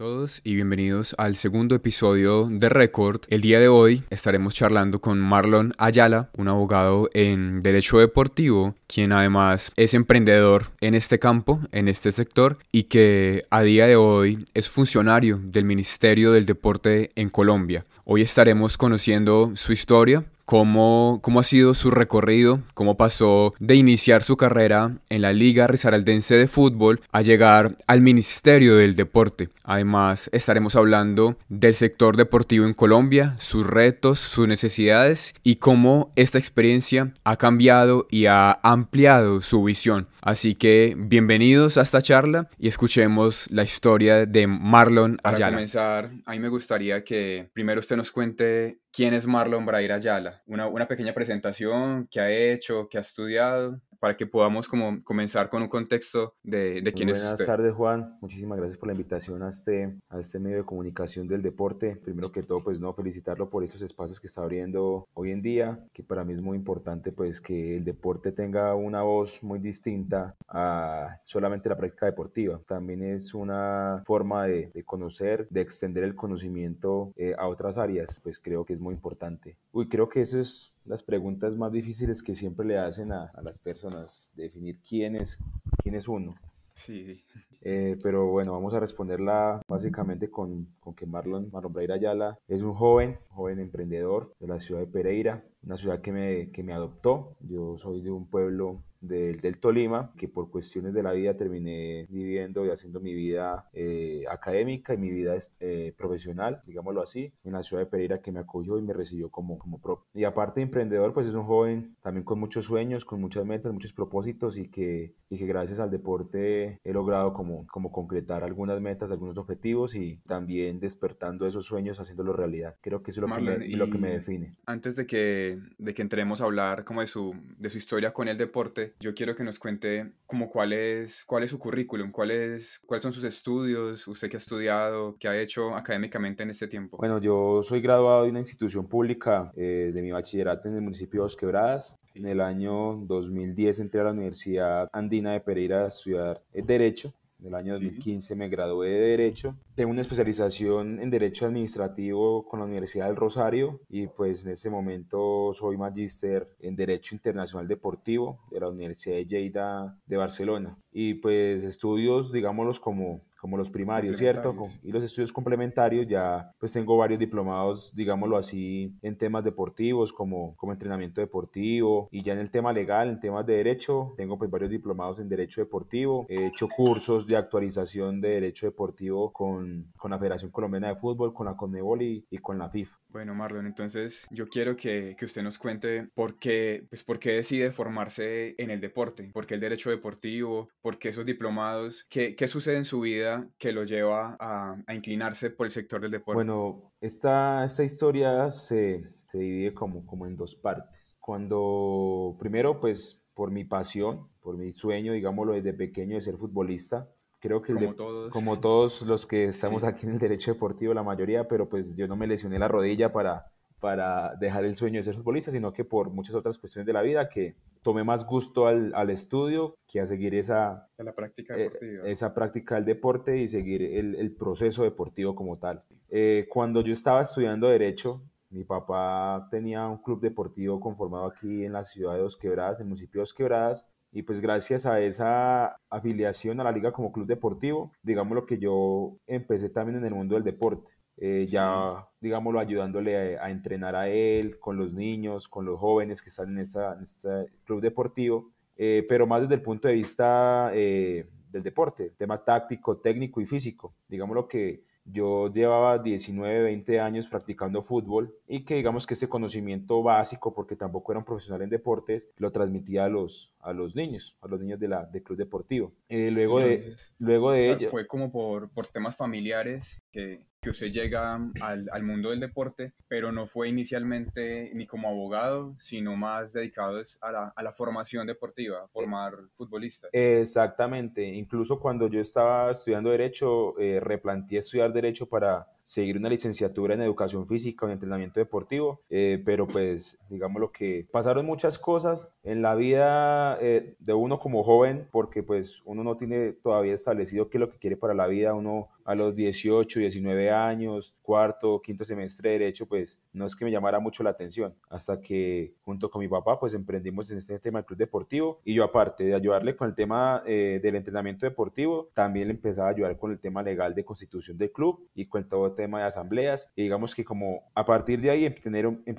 todos y bienvenidos al segundo episodio de Record. El día de hoy estaremos charlando con Marlon Ayala, un abogado en Derecho Deportivo, quien además es emprendedor en este campo, en este sector, y que a día de hoy es funcionario del Ministerio del Deporte en Colombia. Hoy estaremos conociendo su historia, cómo, cómo ha sido su recorrido, cómo pasó de iniciar su carrera en la Liga Risaraldense de Fútbol a llegar al Ministerio del Deporte. Además, estaremos hablando del sector deportivo en Colombia, sus retos, sus necesidades y cómo esta experiencia ha cambiado y ha ampliado su visión. Así que bienvenidos a esta charla y escuchemos la historia de Marlon Ayala. Para comenzar, a mí me gustaría que primero usted nos cuente quién es Marlon Braira Ayala, una, una pequeña presentación que ha hecho, que ha estudiado para que podamos como comenzar con un contexto de, de quién es usted. Buenas tardes, Juan. Muchísimas gracias por la invitación a este, a este medio de comunicación del deporte. Primero que todo, pues no, felicitarlo por esos espacios que está abriendo hoy en día, que para mí es muy importante pues que el deporte tenga una voz muy distinta a solamente la práctica deportiva. También es una forma de, de conocer, de extender el conocimiento eh, a otras áreas, pues creo que es muy importante. Uy, creo que eso es las preguntas más difíciles que siempre le hacen a, a las personas, definir quién es, quién es uno. Sí, eh, pero bueno, vamos a responderla básicamente con, con que Marlon, Marlon Breira Ayala es un joven, joven emprendedor de la ciudad de Pereira, una ciudad que me, que me adoptó. Yo soy de un pueblo del, del, Tolima, que por cuestiones de la vida terminé viviendo y haciendo mi vida eh, académica y mi vida eh, profesional, digámoslo así, en la ciudad de Pereira que me acogió y me recibió como, como propio. Y aparte de emprendedor, pues es un joven también con muchos sueños, con muchas metas, muchos propósitos y que, y que gracias al deporte he logrado como, como concretar algunas metas, algunos objetivos y también despertando esos sueños, haciéndolo realidad. Creo que eso es lo, que me, lo que me define. Antes de que, de que entremos a hablar como de su, de su historia con el deporte, yo quiero que nos cuente como cuál es, cuál es su currículum, cuál es, cuáles son sus estudios, usted que ha estudiado, qué ha hecho académicamente en este tiempo. Bueno, yo soy graduado de una institución pública eh, de mi bachillerato en el municipio de Dos Quebradas. En el año 2010 entré a la Universidad Andina de Pereira a estudiar eh, Derecho en el año 2015 me gradué de Derecho. Tengo una especialización en Derecho Administrativo con la Universidad del Rosario y pues en este momento soy magíster en Derecho Internacional Deportivo de la Universidad de Lleida de Barcelona. Y pues estudios, digámoslos como como los primarios, ¿cierto? Y los estudios complementarios ya pues tengo varios diplomados, digámoslo así, en temas deportivos como, como entrenamiento deportivo y ya en el tema legal, en temas de derecho, tengo pues varios diplomados en derecho deportivo, he hecho cursos de actualización de derecho deportivo con, con la Federación Colombiana de Fútbol, con la Conmebol y, y con la FIFA. Bueno, Marlon, entonces yo quiero que, que, usted nos cuente por qué, pues, por qué decide formarse en el deporte, por qué el derecho deportivo, por qué esos diplomados, qué, qué sucede en su vida que lo lleva a, a, inclinarse por el sector del deporte? Bueno, esta, esta historia se, se divide como, como en dos partes. Cuando, primero, pues por mi pasión, por mi sueño, digámoslo desde pequeño de ser futbolista, creo que como, de, todos. como todos los que estamos sí. aquí en el derecho deportivo, la mayoría, pero pues yo no me lesioné la rodilla para, para dejar el sueño de ser futbolista, sino que por muchas otras cuestiones de la vida que tomé más gusto al, al estudio que a seguir esa, a la práctica deportiva. Eh, esa práctica del deporte y seguir el, el proceso deportivo como tal. Eh, cuando yo estaba estudiando Derecho, mi papá tenía un club deportivo conformado aquí en la ciudad de Dos Quebradas, en el municipio de Dos Quebradas, y pues gracias a esa afiliación a la liga como club deportivo, digamos lo que yo empecé también en el mundo del deporte eh, ya, digámoslo, ayudándole a, a, entrenar a él, con los niños, con los jóvenes que están en, esta, en este club deportivo, eh, pero más desde el punto de vista eh, del deporte, tema táctico, técnico y físico. Digámoslo que yo llevaba 19, 20 años practicando fútbol y que digamos que ese conocimiento básico, porque tampoco era un profesional en deportes, lo transmitía a los, a los niños, a los niños de la, del club deportivo. Eh, luego, Entonces, de, luego de ello... Fue como por, por temas familiares que, que usted llega al, al, mundo del deporte, pero no fue inicialmente ni como abogado, sino más dedicado a la, a la formación deportiva, a formar futbolistas. Exactamente, incluso cuando yo estaba estudiando Derecho, eh, replanteé estudiar Derecho para seguir una licenciatura en educación física o en entrenamiento deportivo, eh, pero pues digamos lo que pasaron muchas cosas en la vida eh, de uno como joven, porque pues uno no tiene todavía establecido qué es lo que quiere para la vida, uno a los 18, 19 años, cuarto, quinto semestre de derecho, pues no es que me llamara mucho la atención, hasta que junto con mi papá pues emprendimos en este tema del club deportivo y yo aparte de ayudarle con el tema eh, del entrenamiento deportivo, también le empezaba a ayudar con el tema legal de constitución del club y con todo el tema de asambleas y digamos que como a partir de ahí empecé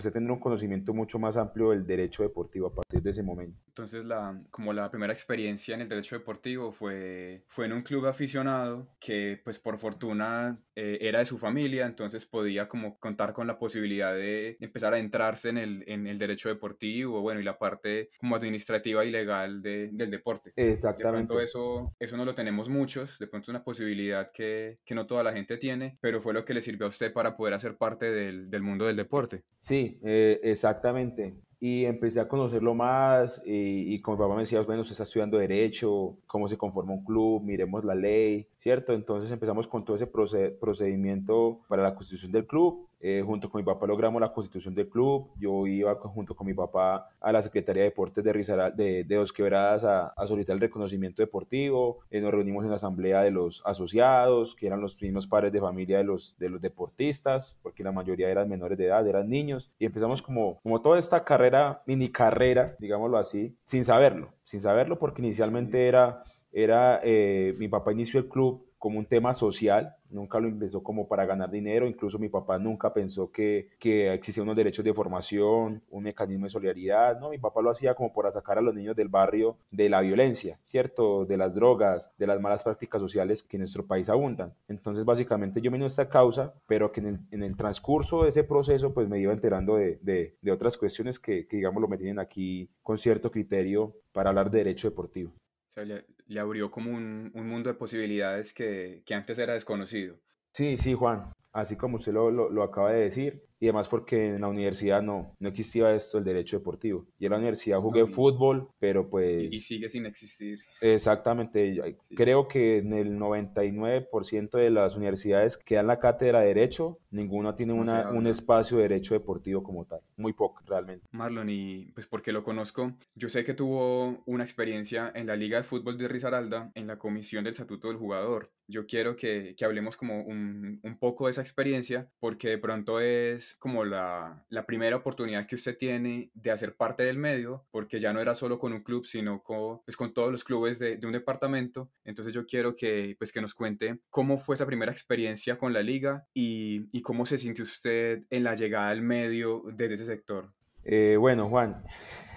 a tener un conocimiento mucho más amplio del derecho deportivo a partir de ese momento. Entonces la, como la primera experiencia en el derecho deportivo fue, fue en un club aficionado que pues por fortuna eh, era de su familia, entonces podía como contar con la posibilidad de empezar a entrarse en el, en el derecho deportivo, bueno, y la parte como administrativa y legal de, del deporte. Exactamente. De pronto eso, eso no lo tenemos muchos, de pronto es una posibilidad que, que, no toda la gente tiene, pero fue lo que le sirvió a usted para poder hacer parte del, del mundo del deporte. Sí, eh, exactamente y empecé a conocerlo más y, y, como papá me decía, bueno, usted está estudiando derecho, cómo se conforma un club, miremos la ley, ¿cierto? Entonces empezamos con todo ese procedimiento para la constitución del club eh, junto con mi papá logramos la constitución del club. Yo iba junto con mi papá a la Secretaría de Deportes de, Rizaral, de, de Dos Quebradas a, a, solicitar el reconocimiento deportivo. Eh, nos reunimos en la asamblea de los asociados, que eran los mismos padres de familia de los, de los deportistas, porque la mayoría eran menores de edad, eran niños. Y empezamos como, como toda esta carrera, mini carrera, digámoslo así, sin saberlo, sin saberlo, porque inicialmente era, era eh, mi papá inició el club como un tema social, nunca lo empezó como para ganar dinero, incluso mi papá nunca pensó que, que existían unos derechos de formación, un mecanismo de solidaridad, no, mi papá lo hacía como para sacar a los niños del barrio de la violencia, ¿cierto? De las drogas, de las malas prácticas sociales que en nuestro país abundan. Entonces, básicamente yo me esta causa, pero que en el, en el, transcurso de ese proceso, pues me iba enterando de, de, de otras cuestiones que, que, digamos, lo me aquí con cierto criterio para hablar de derecho deportivo. O sea, le, abrió como un, un, mundo de posibilidades que, que, antes era desconocido. Sí, sí, Juan. Así como usted lo, lo acaba de decir, y además porque en la universidad no, no existía esto, el derecho deportivo. Y en la universidad jugué no, fútbol, pero pues... Y, sigue sin existir. Exactamente. Sí. Creo que en el 99% de las universidades que dan la cátedra de derecho, ninguna tiene una, un espacio de derecho deportivo como tal. Muy poco, realmente. Marlon, y pues porque lo conozco, yo sé que tuvo una experiencia en la Liga de Fútbol de Risaralda, en la comisión del Estatuto del Jugador. Yo quiero que, que hablemos como un, un poco de esa experiencia, porque de pronto es como la, la, primera oportunidad que usted tiene de hacer parte del medio, porque ya no era solo con un club, sino con, pues, con todos los clubes de, de, un departamento. Entonces yo quiero que, pues, que nos cuente cómo fue esa primera experiencia con la liga y, y cómo se sintió usted en la llegada al medio desde ese sector. Eh, bueno, Juan,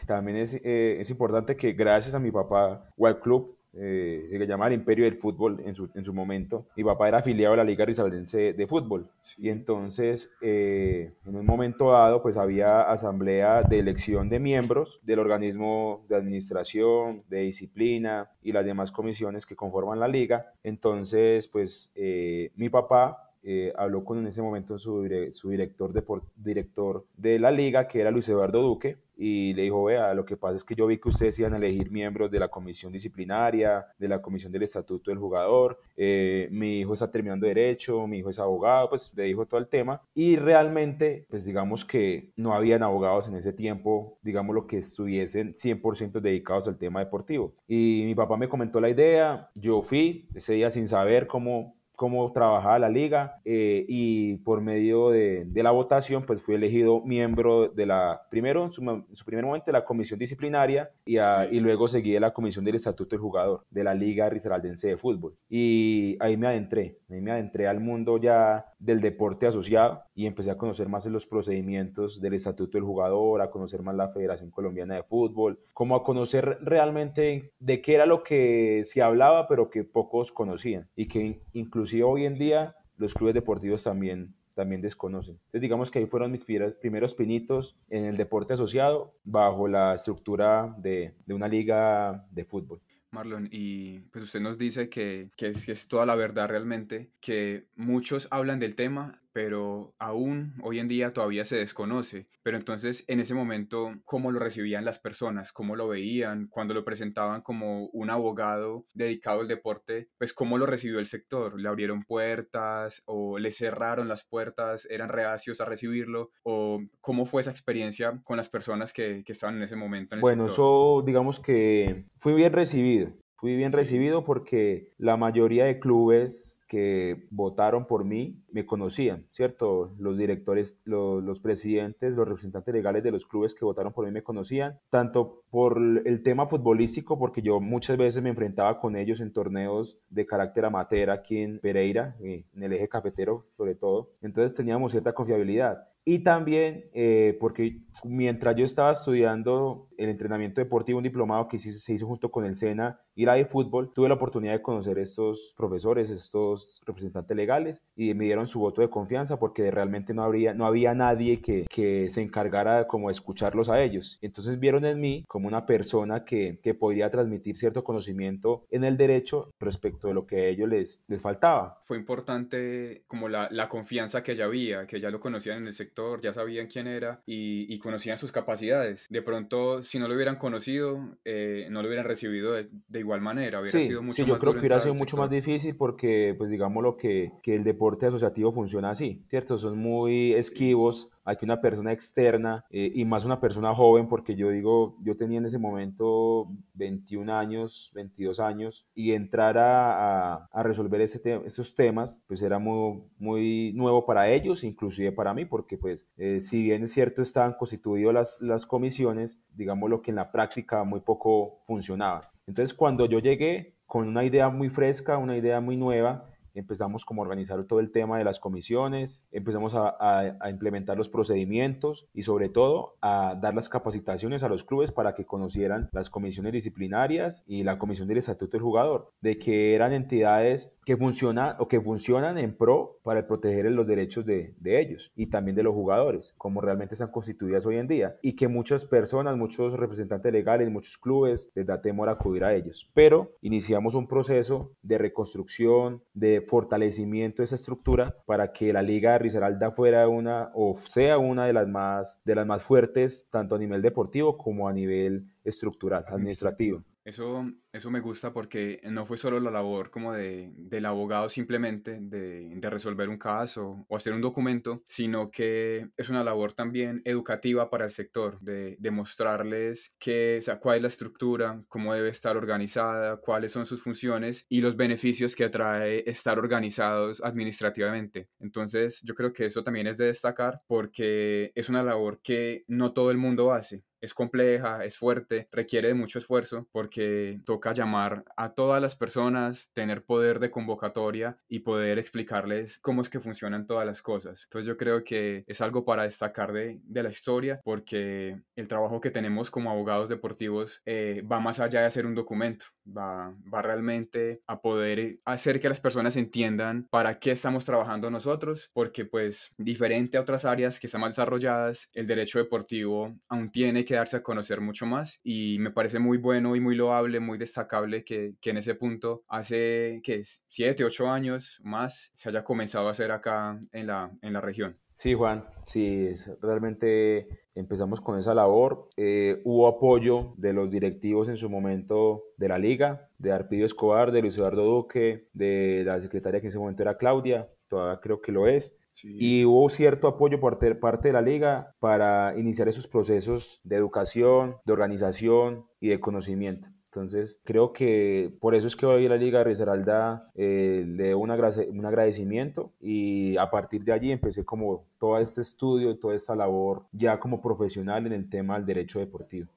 también es, eh, es importante que gracias a mi papá o al club eh, que llamaba el Imperio del Fútbol en su, en su, momento. Mi papá era afiliado a la Liga Rizaldense de Fútbol. Y entonces, eh, en un momento dado, pues había asamblea de elección de miembros del organismo de administración, de disciplina y las demás comisiones que conforman la liga. Entonces, pues eh, mi papá eh, habló con en ese momento su, su director, de, director de la liga, que era Luis Eduardo Duque, y le dijo, vea, lo que pasa es que yo vi que ustedes iban a elegir miembros de la comisión disciplinaria, de la comisión del estatuto del jugador, eh, mi hijo está terminando derecho, mi hijo es abogado, pues le dijo todo el tema, y realmente, pues digamos que no habían abogados en ese tiempo, digamos lo que estuviesen 100% dedicados al tema deportivo. Y mi papá me comentó la idea, yo fui ese día sin saber cómo cómo trabajaba la liga eh, y por medio de, de, la votación pues fui elegido miembro de la, primero en su, en su primer momento de la comisión disciplinaria y, a, sí. y, luego seguí de la comisión del estatuto del jugador de la liga risaraldense de fútbol y ahí me adentré, ahí me adentré al mundo ya del deporte asociado y empecé a conocer más los procedimientos del estatuto del jugador, a conocer más la Federación Colombiana de Fútbol, como a conocer realmente de qué era lo que se hablaba pero que pocos conocían y que inclusive hoy en día los clubes deportivos también, también desconocen. Entonces digamos que ahí fueron mis primeros pinitos en el deporte asociado bajo la estructura de, de una liga de fútbol. Marlon, y pues usted nos dice que, que, es, que es toda la verdad realmente, que muchos hablan del tema, pero aún hoy en día todavía se desconoce. Pero entonces, en ese momento, ¿cómo lo recibían las personas? ¿Cómo lo veían? Cuando lo presentaban como un abogado dedicado al deporte, pues ¿cómo lo recibió el sector? ¿Le abrieron puertas o le cerraron las puertas? ¿Eran reacios a recibirlo? ¿O cómo fue esa experiencia con las personas que, que estaban en ese momento? En el bueno, eso digamos que fue bien recibido. Fui bien recibido porque la mayoría de clubes que votaron por mí me conocían, ¿cierto? Los directores, los, presidentes, los representantes legales de los clubes que votaron por mí me conocían, tanto por el tema futbolístico, porque yo muchas veces me enfrentaba con ellos en torneos de carácter amateur aquí en Pereira, eh, en el eje cafetero sobre todo, entonces teníamos cierta confiabilidad. Y también eh, porque mientras yo estaba estudiando el entrenamiento deportivo, un diplomado que se hizo junto con el SENA y la de fútbol, tuve la oportunidad de conocer estos profesores, estos representantes legales y me dieron su voto de confianza porque realmente no, habría, no había nadie que, que se encargara como de escucharlos a ellos. Entonces vieron en mí como una persona que, que podía transmitir cierto conocimiento en el derecho respecto de lo que a ellos les, les faltaba. Fue importante como la, la confianza que ya había, que ya lo conocían en el sector, ya sabían quién era y, y conocían sus capacidades. De pronto, si no lo hubieran conocido, eh, no lo hubieran recibido de, de igual manera. Hubiera sí, sido mucho sí, yo creo que hubiera sido mucho más difícil porque, pues digamos lo que, que el deporte asociativo funciona así, ¿cierto? Son muy esquivos que una persona externa eh, y más una persona joven, porque yo digo, yo tenía en ese momento 21 años, 22 años, y entrar a, a, resolver ese esos temas, pues era muy, muy nuevo para ellos, inclusive para mí, porque pues eh, si bien es cierto estaban constituidas las, las comisiones, digamos lo que en la práctica muy poco funcionaba. Entonces cuando yo llegué con una idea muy fresca, una idea muy nueva, empezamos como a organizar todo el tema de las comisiones, empezamos a, a, implementar los procedimientos y sobre todo a dar las capacitaciones a los clubes para que conocieran las comisiones disciplinarias y la comisión del estatuto del jugador, de que eran entidades que funcionan o que funcionan en pro para proteger los derechos de, de ellos y también de los jugadores, como realmente están constituidas hoy en día y que muchas personas, muchos representantes legales, muchos clubes les da temor acudir a ellos. Pero iniciamos un proceso de reconstrucción, de fortalecimiento de esa estructura para que la Liga de Risaralda fuera una o sea una de las más, de las más fuertes, tanto a nivel deportivo como a nivel estructural, administrativo. Eso, eso me gusta porque no fue solo la labor como de, del abogado simplemente de, de, resolver un caso o hacer un documento, sino que es una labor también educativa para el sector, de, de mostrarles qué, o sea, cuál es la estructura, cómo debe estar organizada, cuáles son sus funciones y los beneficios que trae estar organizados administrativamente. Entonces yo creo que eso también es de destacar porque es una labor que no todo el mundo hace es compleja, es fuerte, requiere de mucho esfuerzo porque toca llamar a todas las personas, tener poder de convocatoria y poder explicarles cómo es que funcionan todas las cosas. Entonces yo creo que es algo para destacar de, de la historia porque el trabajo que tenemos como abogados deportivos eh, va más allá de hacer un documento, va, va realmente a poder hacer que las personas entiendan para qué estamos trabajando nosotros, porque pues diferente a otras áreas que están más desarrolladas, el derecho deportivo aún tiene que darse a conocer mucho más y me parece muy bueno y muy loable, muy destacable que, que en ese punto hace que siete, ocho años más se haya comenzado a hacer acá en la, en la región. Sí, Juan, sí, realmente empezamos con esa labor. Eh, hubo apoyo de los directivos en su momento de la liga, de Arpidio Escobar, de Luis Eduardo Duque, de la secretaria que en ese momento era Claudia, todavía creo que lo es. Y hubo cierto apoyo por parte de la liga para iniciar esos procesos de educación, de organización y de conocimiento. Entonces, creo que por eso es que hoy la Liga de Risaralda eh, le dio un, agradecimiento y a partir de allí empecé como todo este estudio y toda esta labor ya como profesional en el tema del derecho deportivo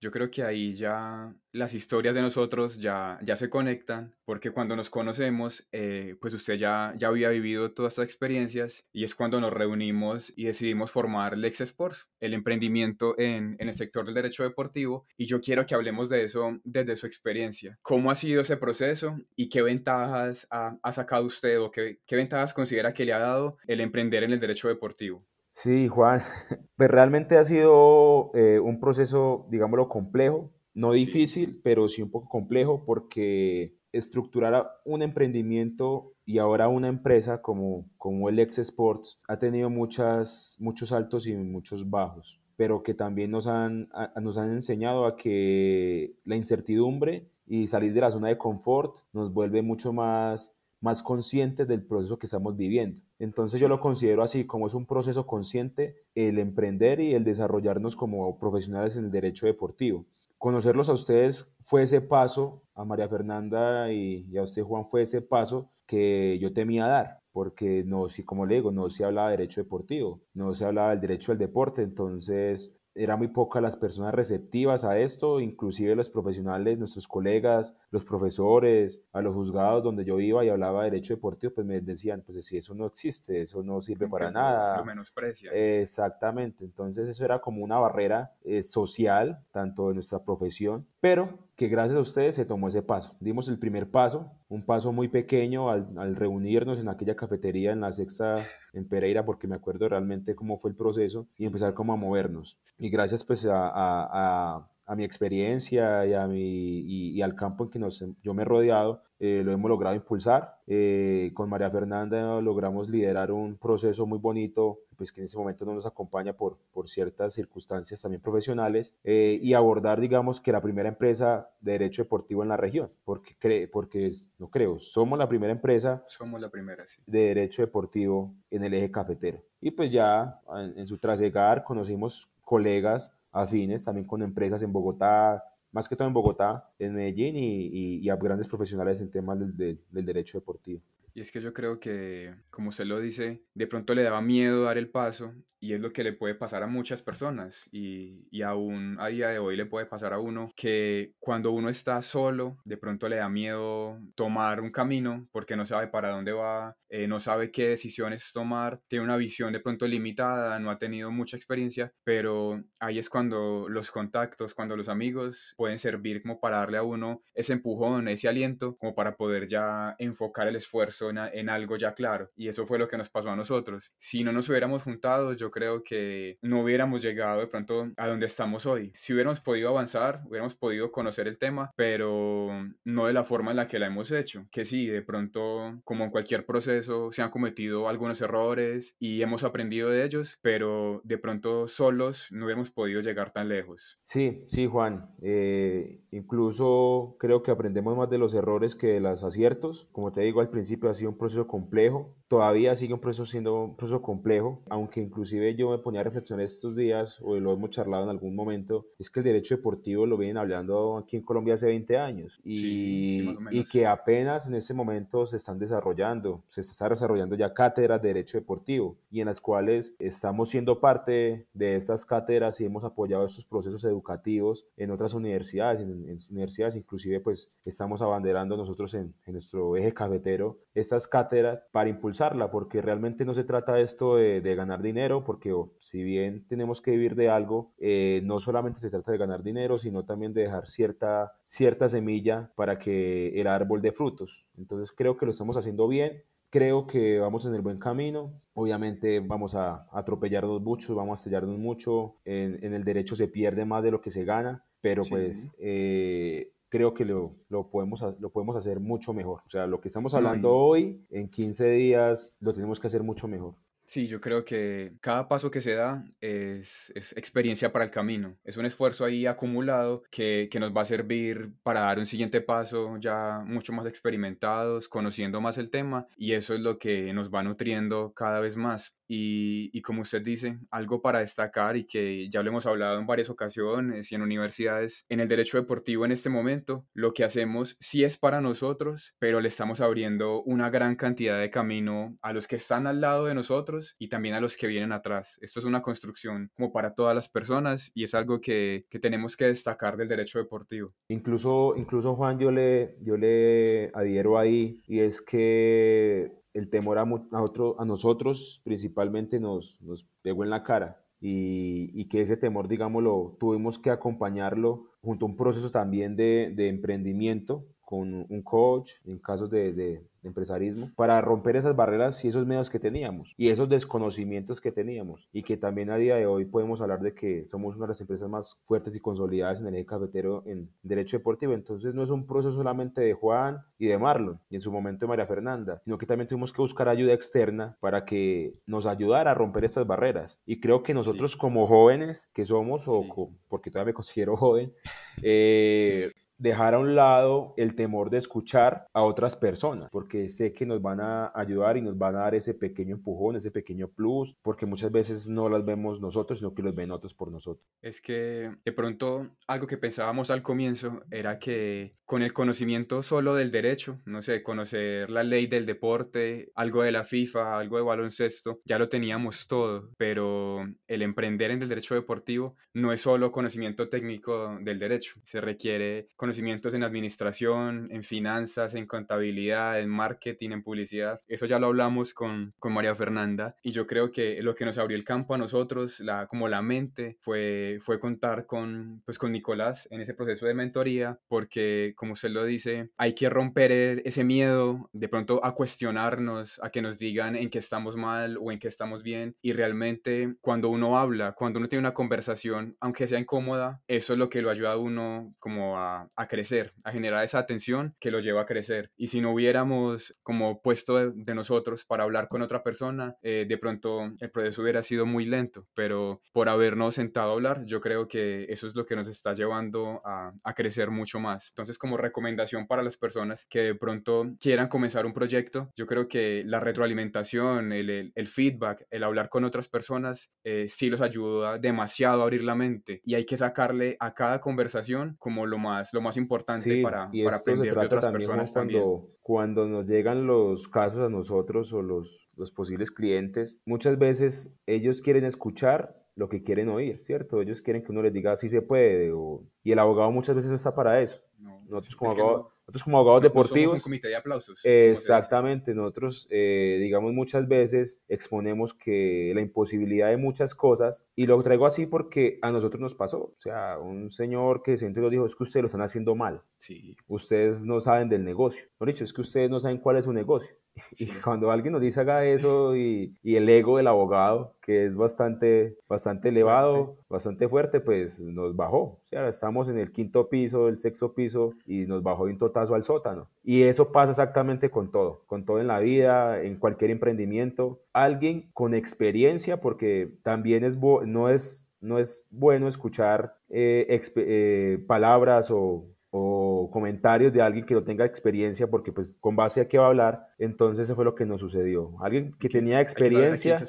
yo creo que ahí ya las historias de nosotros ya, ya se conectan, porque cuando nos conocemos, eh, pues usted ya, ya había vivido todas estas experiencias y es cuando nos reunimos y decidimos formar Lex Sports, el emprendimiento en, en el sector del derecho deportivo, y yo quiero que hablemos de eso desde su experiencia. ¿Cómo ha sido ese proceso y qué ventajas ha, ha sacado usted o qué, qué ventajas considera que le ha dado el emprender en el derecho deportivo? Sí, Juan, pues realmente ha sido eh, un proceso, digámoslo, complejo, no difícil, pero sí un poco complejo porque estructurar un emprendimiento y ahora una empresa como, como el Ex Sports ha tenido muchas, muchos altos y muchos bajos, pero que también nos han, nos han enseñado a que la incertidumbre y salir de la zona de confort nos vuelve mucho más más conscientes del proceso que estamos viviendo. Entonces yo lo considero así, como es un proceso consciente el emprender y el desarrollarnos como profesionales en el derecho deportivo. Conocerlos a ustedes fue ese paso, a María Fernanda y, a usted Juan fue ese paso que yo temía dar, porque no, si como le digo, no se hablaba de derecho deportivo, no se hablaba del derecho al deporte, entonces era muy pocas las personas receptivas a esto, inclusive los profesionales, nuestros colegas, los profesores, a los juzgados donde yo iba y hablaba de derecho deportivo, pues me decían, pues si eso no existe, eso no sirve para nada. Lo menosprecia. exactamente, entonces eso era como una barrera eh, social, tanto de nuestra profesión, pero que gracias a ustedes se tomó ese paso. Dimos el primer paso, un paso muy pequeño al, reunirnos en aquella cafetería en la sexta en Pereira, porque me acuerdo realmente cómo fue el proceso y empezar como a movernos. Y gracias pues a, mi experiencia y, a mi, y, al campo en que nos, yo me he rodeado, eh, lo hemos logrado impulsar. Eh, con María Fernanda logramos liderar un proceso muy bonito, pues que en ese momento no nos acompaña por, por ciertas circunstancias también profesionales, eh, y abordar, digamos, que la primera empresa de derecho deportivo en la región, porque, cree, porque no creo, somos la primera empresa somos la primera, sí. de derecho deportivo en el eje cafetero. Y pues ya en, en su trasegar conocimos colegas afines también con empresas en Bogotá, más que todo en Bogotá, en Medellín y, a grandes profesionales en temas del, derecho deportivo. Y es que yo creo que, como usted lo dice, de pronto le daba miedo dar el paso y es lo que le puede pasar a muchas personas. Y, y, aún a día de hoy le puede pasar a uno que cuando uno está solo de pronto le da miedo tomar un camino porque no sabe para dónde va, eh, no sabe qué decisiones tomar, tiene una visión de pronto limitada, no ha tenido mucha experiencia, pero ahí es cuando los contactos, cuando los amigos pueden servir como para darle a uno ese empujón, ese aliento, como para poder ya enfocar el esfuerzo en, algo ya claro. Y eso fue lo que nos pasó a nosotros. Si no nos hubiéramos juntado, yo creo que no hubiéramos llegado de pronto a donde estamos hoy. Si hubiéramos podido avanzar, hubiéramos podido conocer el tema, pero no de la forma en la que la hemos hecho. Que sí, de pronto, como en cualquier proceso, se han cometido algunos errores y hemos aprendido de ellos, pero de pronto solos no hubiéramos podido llegar tan lejos. Sí, sí, Juan. Eh, incluso creo que aprendemos más de los errores que de los aciertos. Como te digo, al principio ha sido un proceso complejo. Todavía sigue un proceso siendo un proceso complejo, aunque inclusive yo me ponía a reflexionar estos días, o lo hemos charlado en algún momento, es que el derecho deportivo lo vienen hablando aquí en Colombia hace 20 años y, y que apenas en ese momento se están desarrollando, se está desarrollando ya cátedras de derecho deportivo y en las cuales estamos siendo parte de estas cátedras y hemos apoyado estos procesos educativos en otras universidades, en, en universidades inclusive pues estamos abanderando nosotros en, en nuestro eje cafetero estas cátedras para impulsarla porque realmente no se trata esto de, de ganar dinero, porque si bien tenemos que vivir de algo, eh, no solamente se trata de ganar dinero, sino también de dejar cierta, cierta semilla para que el árbol dé frutos. Entonces creo que lo estamos haciendo bien, creo que vamos en el buen camino. Obviamente vamos a atropellarnos mucho, vamos a estrellarnos mucho. En, el derecho se pierde más de lo que se gana, pero pues eh, creo que lo, lo, podemos, lo podemos hacer mucho mejor. O sea, lo que estamos hablando hoy, en 15 días, lo tenemos que hacer mucho mejor. Sí, yo creo que cada paso que se da es, es, experiencia para el camino. Es un esfuerzo ahí acumulado que, que, nos va a servir para dar un siguiente paso ya mucho más experimentados, conociendo más el tema y eso es lo que nos va nutriendo cada vez más. Y, como usted dice, algo para destacar y que ya lo hemos hablado en varias ocasiones y en universidades, en el derecho deportivo en este momento, lo que hacemos sí es para nosotros, pero le estamos abriendo una gran cantidad de camino a los que están al lado de nosotros y también a los que vienen atrás. Esto es una construcción como para todas las personas y es algo que, que tenemos que destacar del derecho deportivo. Incluso, incluso Juan, yo le, yo le adhiero ahí y es que el temor a, a, a nosotros principalmente nos, nos pegó en la cara y, y, que ese temor, digámoslo, tuvimos que acompañarlo junto a un proceso también de, de emprendimiento con un coach en casos de, de, empresarismo para romper esas barreras y esos miedos que teníamos y esos desconocimientos que teníamos y que también a día de hoy podemos hablar de que somos una de las empresas más fuertes y consolidadas en el eje cafetero en derecho deportivo. Entonces no es un proceso solamente de Juan y de Marlon y en su momento de María Fernanda, sino que también tuvimos que buscar ayuda externa para que nos ayudara a romper estas barreras. Y creo que nosotros como jóvenes que somos, o porque todavía me considero joven, eh, dejar a un lado el temor de escuchar a otras personas, porque sé que nos van a ayudar y nos van a dar ese pequeño empujón, ese pequeño plus, porque muchas veces no las vemos nosotros, sino que los ven otros por nosotros. Es que de pronto algo que pensábamos al comienzo era que con el conocimiento solo del derecho, no sé, conocer la ley del deporte, algo de la FIFA, algo de baloncesto, ya lo teníamos todo, pero el emprender en el derecho deportivo no es solo conocimiento técnico del derecho, se requiere conocimiento conocimientos en administración, en finanzas, en contabilidad, en marketing, en publicidad. Eso ya lo hablamos con, con María Fernanda y yo creo que lo que nos abrió el campo a nosotros, la, como la mente, fue, fue contar con, pues, con Nicolás en ese proceso de mentoría porque, como usted lo dice, hay que romper e, ese miedo de pronto a cuestionarnos, a que nos digan en qué estamos mal o en qué estamos bien y realmente cuando uno habla, cuando uno tiene una conversación, aunque sea incómoda, eso es lo que lo ayuda a uno como a, a crecer, a generar esa atención que lo lleva a crecer. Y si no hubiéramos como puesto de, nosotros para hablar con otra persona, eh, de pronto el proceso hubiera sido muy lento, pero por habernos sentado a hablar, yo creo que eso es lo que nos está llevando a, a crecer mucho más. Entonces, como recomendación para las personas que de pronto quieran comenzar un proyecto, yo creo que la retroalimentación, el, el, feedback, el hablar con otras personas, eh, sí los ayuda demasiado a abrir la mente y hay que sacarle a cada conversación como lo más, lo más importante para, para aprender de otras personas cuando, también. Cuando nos llegan los casos a nosotros o los, los posibles clientes, muchas veces ellos quieren escuchar lo que quieren oír, ¿cierto? Ellos quieren que uno les diga si se puede, o, y el abogado muchas veces no está para eso. nosotros, como abogados, nosotros como abogados deportivos... un comité de aplausos. Exactamente, nosotros, eh, digamos, muchas veces exponemos que la imposibilidad de muchas cosas, y lo traigo así porque a nosotros nos pasó. O sea, un señor que siempre nos dijo, es que ustedes lo están haciendo mal. Sí. Ustedes no saben del negocio. Lo dicho, es que ustedes no saben cuál es su negocio. Y cuando alguien nos dice haga eso y, y, el ego del abogado, que es bastante, bastante elevado, bastante fuerte, pues nos bajó. O sea, estamos en el quinto piso, el sexto piso y nos bajó de un totazo al sótano. Y eso pasa exactamente con todo, con todo en la vida, en cualquier emprendimiento. Alguien con experiencia, porque también es no, es, no es bueno escuchar eh, eh, palabras o o comentarios de alguien que no tenga experiencia, porque pues con base a qué va a hablar, entonces eso fue lo que nos sucedió. Alguien que tenía experiencia,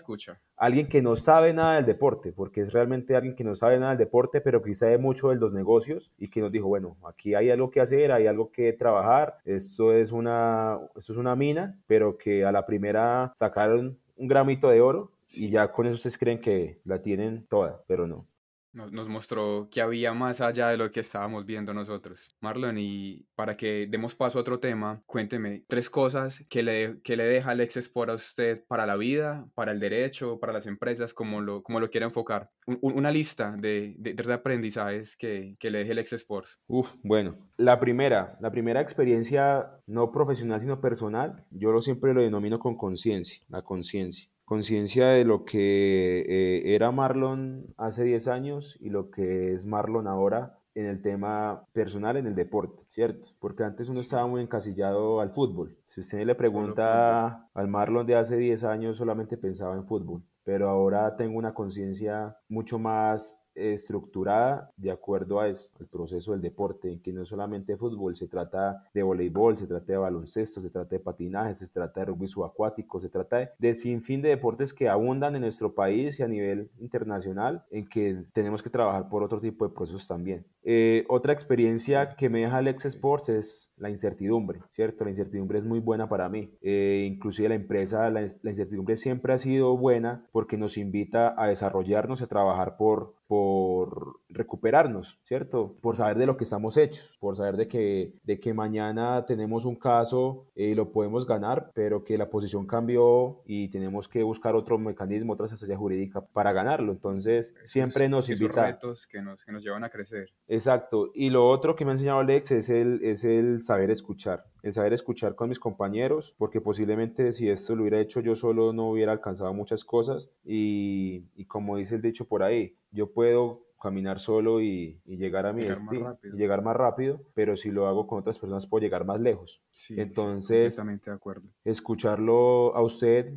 alguien que no sabe nada del deporte, porque es realmente alguien que no sabe nada del deporte, pero que sabe mucho de los negocios y que nos dijo, bueno, aquí hay algo que hacer, hay algo que trabajar, esto es una, esto es una mina, pero que a la primera sacaron un gramito de oro y ya con eso ustedes creen que la tienen toda, pero no nos, mostró que había más allá de lo que estábamos viendo nosotros. Marlon, y para que demos paso a otro tema, cuénteme tres cosas que le, que le deja el Sport a usted para la vida, para el derecho, para las empresas, como lo, como lo quiera enfocar. una lista de, de, tres aprendizajes que, que le deje el Sport. Uf, bueno, la primera, la primera experiencia no profesional sino personal, yo lo siempre lo denomino con conciencia, la conciencia conciencia de lo que eh, era Marlon hace 10 años y lo que es Marlon ahora en el tema personal, en el deporte, ¿cierto? Porque antes uno estaba muy encasillado al fútbol. Si usted le pregunta al Marlon de hace 10 años, solamente pensaba en fútbol. Pero ahora tengo una conciencia mucho más estructurada de acuerdo a esto, el proceso del deporte, en que no solamente de fútbol, se trata de voleibol, se trata de baloncesto, se trata de patinaje, se trata de rugby subacuático, se trata de, de sinfín de deportes que abundan en nuestro país y a nivel internacional, en que tenemos que trabajar por otro tipo de procesos también. Eh, otra experiencia que me deja Alex Sports es la incertidumbre, ¿cierto? La incertidumbre es muy buena para mí. Eh, inclusive la empresa, la, incertidumbre siempre ha sido buena porque nos invita a desarrollarnos, a trabajar por, por por recuperarnos, ¿cierto? Por saber de lo que estamos hechos, por saber de que, de que mañana tenemos un caso y lo podemos ganar, pero que la posición cambió y tenemos que buscar otro mecanismo, otra estrategia jurídica para ganarlo. Entonces, siempre nos invita... retos que nos, que nos llevan a crecer. Exacto. Y lo otro que me ha enseñado Alex es el, es el saber escuchar, el saber escuchar con mis compañeros, porque posiblemente si esto lo hubiera hecho yo solo no hubiera alcanzado muchas cosas y, y como dice el dicho por ahí, yo puedo caminar solo y, llegar a mi destino, y llegar más rápido, pero si lo hago con otras personas puedo llegar más lejos. Entonces, de acuerdo. escucharlo a usted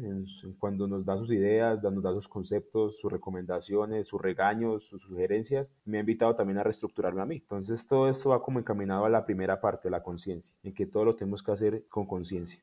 cuando nos da sus ideas, nos da sus conceptos, sus recomendaciones, sus regaños, sus sugerencias, me ha invitado también a reestructurarme a mí. Entonces, todo esto va como encaminado a la primera parte, la conciencia, en que todo lo tenemos que hacer con conciencia.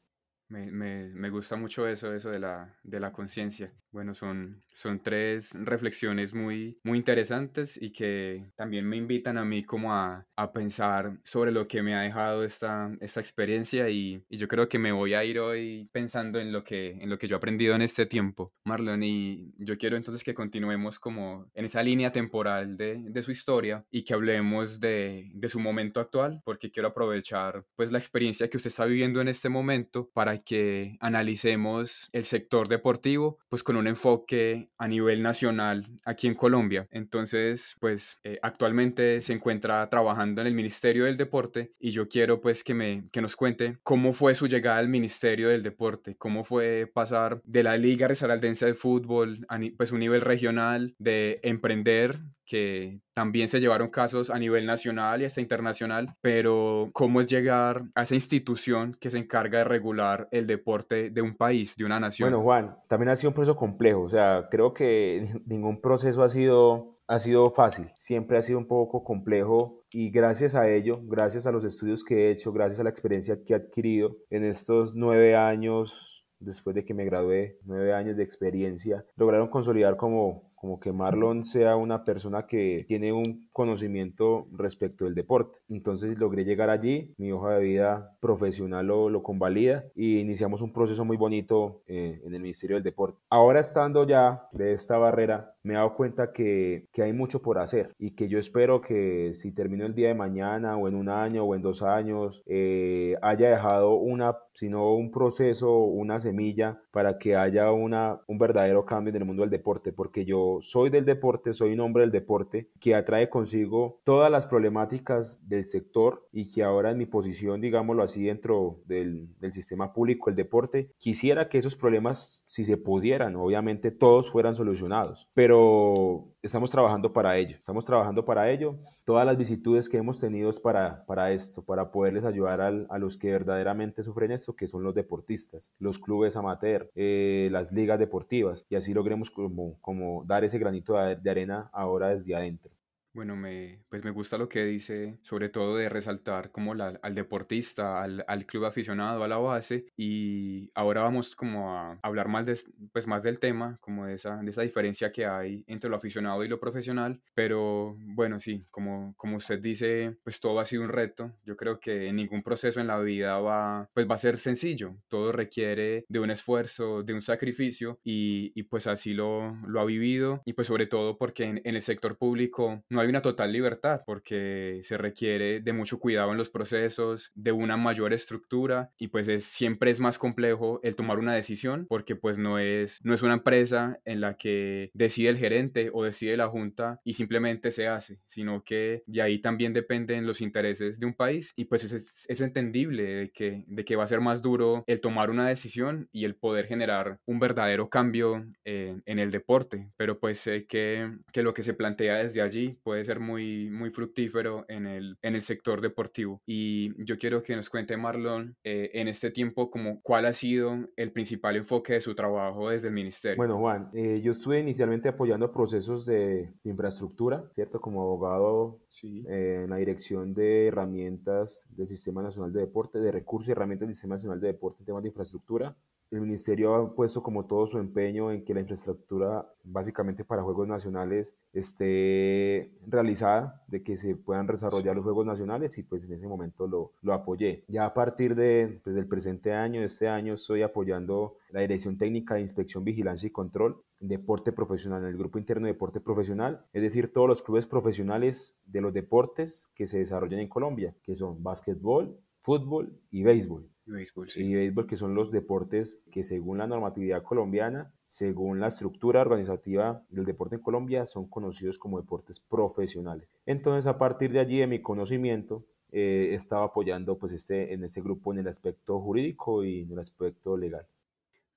Me, me, me, gusta mucho eso, eso de la, de la conciencia. Bueno, son, son tres reflexiones muy, muy interesantes y que también me invitan a mí como a, a pensar sobre lo que me ha dejado esta, esta experiencia y, y, yo creo que me voy a ir hoy pensando en lo, que, en lo que yo he aprendido en este tiempo, Marlon, y yo quiero entonces que continuemos como en esa línea temporal de, de su historia y que hablemos de, de su momento actual, porque quiero aprovechar pues la experiencia que usted está viviendo en este momento para que analicemos el sector deportivo, pues con un enfoque a nivel nacional aquí en Colombia. Entonces, pues eh, actualmente se encuentra trabajando en el Ministerio del Deporte y yo quiero pues que, me, que nos cuente cómo fue su llegada al Ministerio del Deporte, cómo fue pasar de la Liga Risaraldense de Fútbol a pues un nivel regional, de emprender que también se llevaron casos a nivel nacional y hasta internacional, pero cómo es llegar a esa institución que se encarga de regular el deporte de un país, de una nación. Bueno, Juan, también ha sido un proceso complejo, o sea, creo que ningún proceso ha sido, ha sido fácil, siempre ha sido un poco complejo y gracias a ello, gracias a los estudios que he hecho, gracias a la experiencia que he adquirido en estos nueve años, después de que me gradué, nueve años de experiencia, lograron consolidar como como que Marlon sea una persona que tiene un conocimiento respecto del deporte. Entonces logré llegar allí, mi hoja de vida profesional lo, lo convalida y iniciamos un proceso muy bonito eh, en el Ministerio del Deporte. Ahora estando ya de esta barrera, me he dado cuenta que, que, hay mucho por hacer y que yo espero que si termino el día de mañana o en un año o en dos años, eh, haya dejado una, sino un proceso, una semilla para que haya una, un verdadero cambio en el mundo del deporte, porque yo soy del deporte, soy un hombre del deporte que atrae consigo todas las problemáticas del sector y que ahora en mi posición, digámoslo así, dentro del, del sistema público, el deporte, quisiera que esos problemas, si se pudieran, obviamente todos fueran solucionados, pero estamos trabajando para ello, estamos trabajando para ello. Todas las vicitudes que hemos tenido es para, para esto, para poderles ayudar a los que verdaderamente sufren esto, que son los deportistas, los clubes amateur, eh, las ligas deportivas, y así logremos como, como dar ese granito de arena ahora desde adentro. Bueno, me, pues me gusta lo que dice, sobre todo de resaltar como la, al deportista, al, al, club aficionado, a la base, y ahora vamos como a hablar más, de, pues más del tema, como de esa, de esa diferencia que hay entre lo aficionado y lo profesional, pero bueno, sí, como, como usted dice, pues todo ha sido un reto, yo creo que ningún proceso en la vida va, pues va a ser sencillo, todo requiere de un esfuerzo, de un sacrificio, y, y pues así lo, lo ha vivido, y pues sobre todo porque en, en el sector público no hay una total libertad porque se requiere de mucho cuidado en los procesos, de una mayor estructura y pues es, siempre es más complejo el tomar una decisión porque pues no es, no es una empresa en la que decide el gerente o decide la junta y simplemente se hace, sino que de ahí también dependen los intereses de un país y pues es, es entendible de que, de que va a ser más duro el tomar una decisión y el poder generar un verdadero cambio en, en el deporte, pero pues sé que, que lo que se plantea desde allí puede ser muy, muy fructífero en el, en el sector deportivo. Y yo quiero que nos cuente Marlon eh, en este tiempo como cuál ha sido el principal enfoque de su trabajo desde el ministerio. Bueno, Juan, eh, yo estuve inicialmente apoyando procesos de infraestructura, ¿cierto? Como abogado sí. eh, en la dirección de herramientas del Sistema Nacional de Deporte, de recursos y herramientas del Sistema Nacional de Deporte en temas de infraestructura el ministerio ha puesto como todo su empeño en que la infraestructura básicamente para juegos nacionales esté realizada de que se puedan desarrollar los Juegos Nacionales y pues en ese momento lo, lo apoyé. Ya a partir de, pues, del presente año, este año, estoy apoyando la Dirección Técnica de Inspección, Vigilancia y Control, deporte profesional, en el grupo interno de deporte profesional, es decir, todos los clubes profesionales de los deportes que se desarrollan en Colombia, que son básquetbol, fútbol y béisbol. Y béisbol, sí. Y béisbol, que son los deportes que según la normatividad colombiana, según la estructura organizativa del deporte en Colombia, son conocidos como deportes profesionales. Entonces, a partir de allí, de mi conocimiento, eh, estaba apoyando pues este, en este grupo en el aspecto jurídico y en el aspecto legal.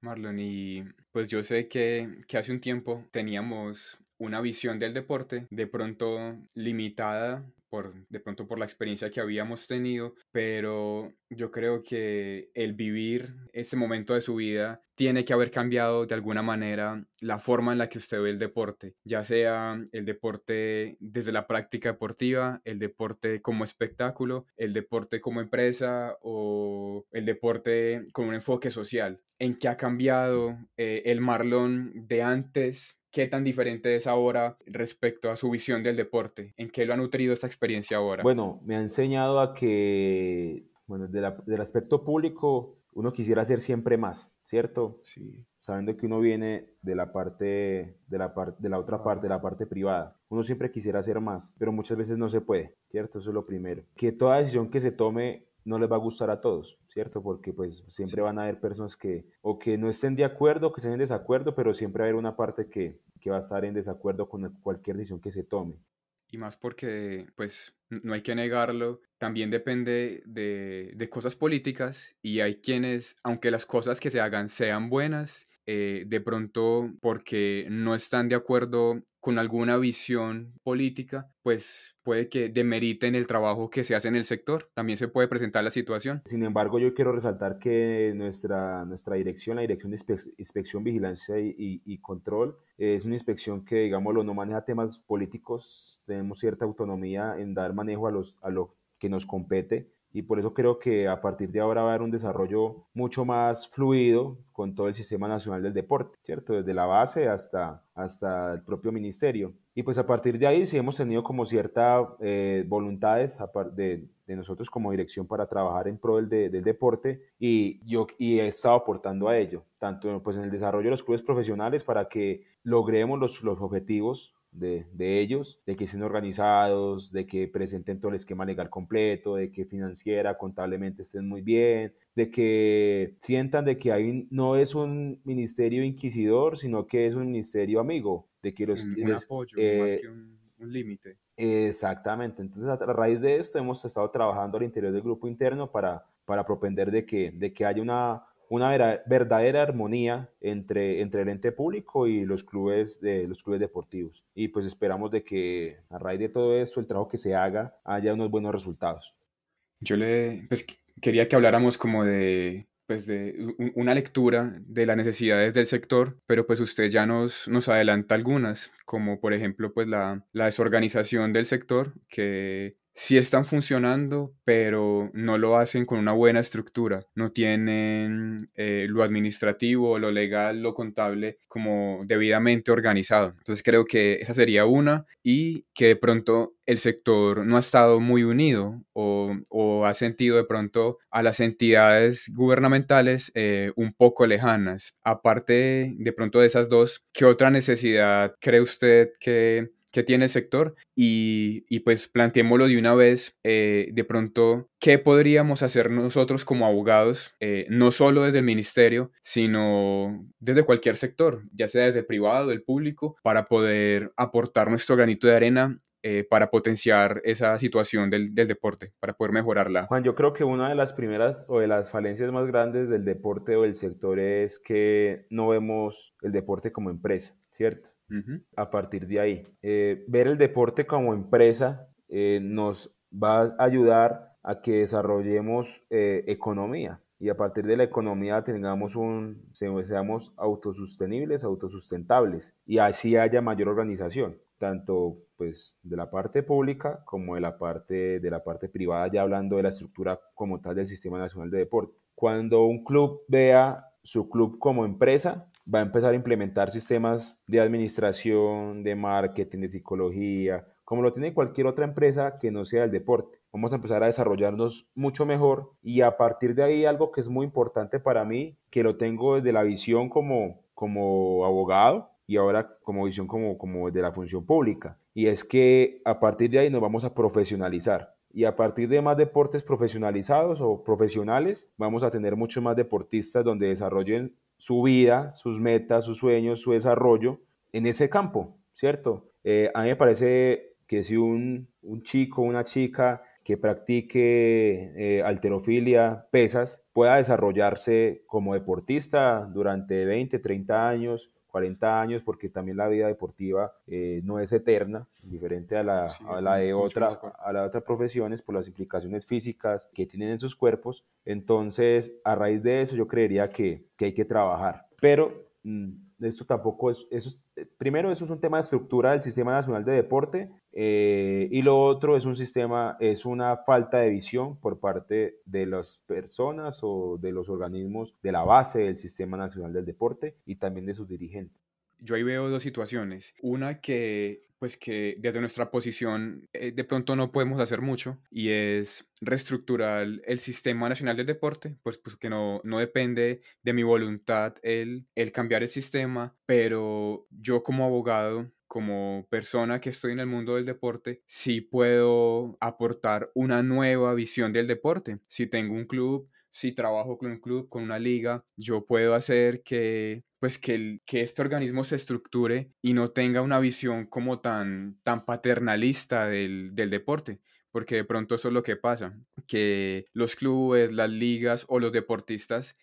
Marlon, y pues yo sé que, que hace un tiempo teníamos una visión del deporte de pronto limitada de pronto por la experiencia que habíamos tenido, pero yo creo que el vivir ese momento de su vida tiene que haber cambiado de alguna manera la forma en la que usted ve el deporte, ya sea el deporte desde la práctica deportiva, el deporte como espectáculo, el deporte como empresa o el deporte con un enfoque social. ¿En qué ha cambiado eh, el Marlon de antes ¿Qué tan diferente es ahora respecto a su visión del deporte? ¿En qué lo ha nutrido esta experiencia ahora? Bueno, me ha enseñado a que, bueno, del aspecto público, uno quisiera hacer siempre más, ¿cierto? Sí. Sabiendo que uno viene de la parte, de la, parte, de la otra parte, de la parte privada. Uno siempre quisiera hacer más, pero muchas veces no se puede, ¿cierto? Eso es lo primero. Que toda decisión que se tome no les va a gustar a todos, ¿cierto? Porque pues siempre van a haber personas que o que no estén de acuerdo, que estén en desacuerdo, pero siempre va a haber una parte que, que va a estar en desacuerdo con cualquier decisión que se tome. Y más porque, pues, no hay que negarlo, también depende de, de cosas políticas y hay quienes, aunque las cosas que se hagan sean buenas, eh, de pronto porque no están de acuerdo con alguna visión política, pues puede que demeriten el trabajo que se hace en el sector. También se puede presentar la situación. Sin embargo, yo quiero resaltar que nuestra, nuestra dirección, la Dirección de Inspección, Vigilancia y, Control, es una inspección que, digámoslo, no maneja temas políticos. Tenemos cierta autonomía en dar manejo a, los, a lo que nos compete y por eso creo que a partir de ahora va a haber un desarrollo mucho más fluido con todo el sistema nacional del deporte, ¿cierto? Desde la base hasta, hasta el propio ministerio. Y pues a partir de ahí sí hemos tenido como ciertas eh, voluntades de, de, nosotros como dirección para trabajar en pro del, del, deporte y yo y he estado aportando a ello, tanto pues en el desarrollo de los clubes profesionales para que logremos los, los objetivos de, de, ellos, de que estén organizados, de que presenten todo el esquema legal completo, de que financiera, contablemente estén muy bien, de que sientan de que ahí no es un ministerio inquisidor, sino que es un ministerio amigo, de que los... Un, apoyo, más eh, que un, un límite. Exactamente, entonces a raíz de esto hemos estado trabajando al interior del grupo interno para, para propender de que, de que haya una una verdadera armonía entre, entre el ente público y los clubes, de, los clubes deportivos. Y pues esperamos de que a raíz de todo esto, el trabajo que se haga, haya unos buenos resultados. Yo le pues, quería que habláramos como de, pues de una lectura de las necesidades del sector, pero pues usted ya nos, nos adelanta algunas, como por ejemplo pues la, la desorganización del sector, que sí están funcionando, pero no lo hacen con una buena estructura. No tienen eh, lo administrativo, lo legal, lo contable como debidamente organizado. Entonces creo que esa sería una y que de pronto el sector no ha estado muy unido o, o ha sentido de pronto a las entidades gubernamentales eh, un poco lejanas. Aparte de pronto de esas dos, ¿qué otra necesidad cree usted que que tiene el sector y, y pues planteémoslo de una vez, eh, de pronto, ¿qué podríamos hacer nosotros como abogados, eh, no solo desde el ministerio, sino desde cualquier sector, ya sea desde el privado, el público, para poder aportar nuestro granito de arena eh, para potenciar esa situación del, del, deporte, para poder mejorarla? Juan, yo creo que una de las primeras o de las falencias más grandes del deporte o del sector es que no vemos el deporte como empresa, ¿cierto? A partir de ahí, eh, ver el deporte como empresa eh, nos va a ayudar a que desarrollemos eh, economía y a partir de la economía tengamos un, seamos autosostenibles, autosustentables y así haya mayor organización, tanto pues de la parte pública como de la parte de la parte privada, ya hablando de la estructura como tal del Sistema Nacional de Deporte. Cuando un club vea su club como empresa, va a empezar a implementar sistemas de administración, de marketing, de psicología, como lo tiene cualquier otra empresa que no sea el deporte. Vamos a empezar a desarrollarnos mucho mejor y a partir de ahí algo que es muy importante para mí, que lo tengo desde la visión como, como abogado y ahora como visión como, como de la función pública. Y es que a partir de ahí nos vamos a profesionalizar y a partir de más deportes profesionalizados o profesionales, vamos a tener muchos más deportistas donde desarrollen su vida, sus metas, sus sueños, su desarrollo en ese campo, ¿cierto? Eh, a mí me parece que si un, un chico, una chica que practique eh, alterofilia, pesas, pueda desarrollarse como deportista durante 20, 30 años, 40 años, porque también la vida deportiva eh, no es eterna, diferente a la, a la de otra, a las otras profesiones por las implicaciones físicas que tienen en sus cuerpos. Entonces, a raíz de eso, yo creería que, que hay que trabajar. Pero mm, esto tampoco es, eso eh, primero eso es un tema de estructura del Sistema Nacional de Deporte eh, y lo otro es un sistema, es una falta de visión por parte de las personas o de los organismos de la base del Sistema Nacional del Deporte y también de sus dirigentes. Yo ahí veo dos situaciones. Una que pues que desde nuestra posición eh, de pronto no podemos hacer mucho y es reestructurar el sistema nacional del deporte, pues, pues que no, no depende de mi voluntad el, el cambiar el sistema, pero yo como abogado como persona que estoy en el mundo del deporte, sí puedo aportar una nueva visión del deporte. Si tengo un club, si trabajo con un club, con una liga, yo puedo hacer que pues que, el, que este organismo se estructure y no tenga una visión como tan, tan paternalista del, del deporte, porque de pronto eso es lo que pasa, que los clubes, las ligas o los deportistas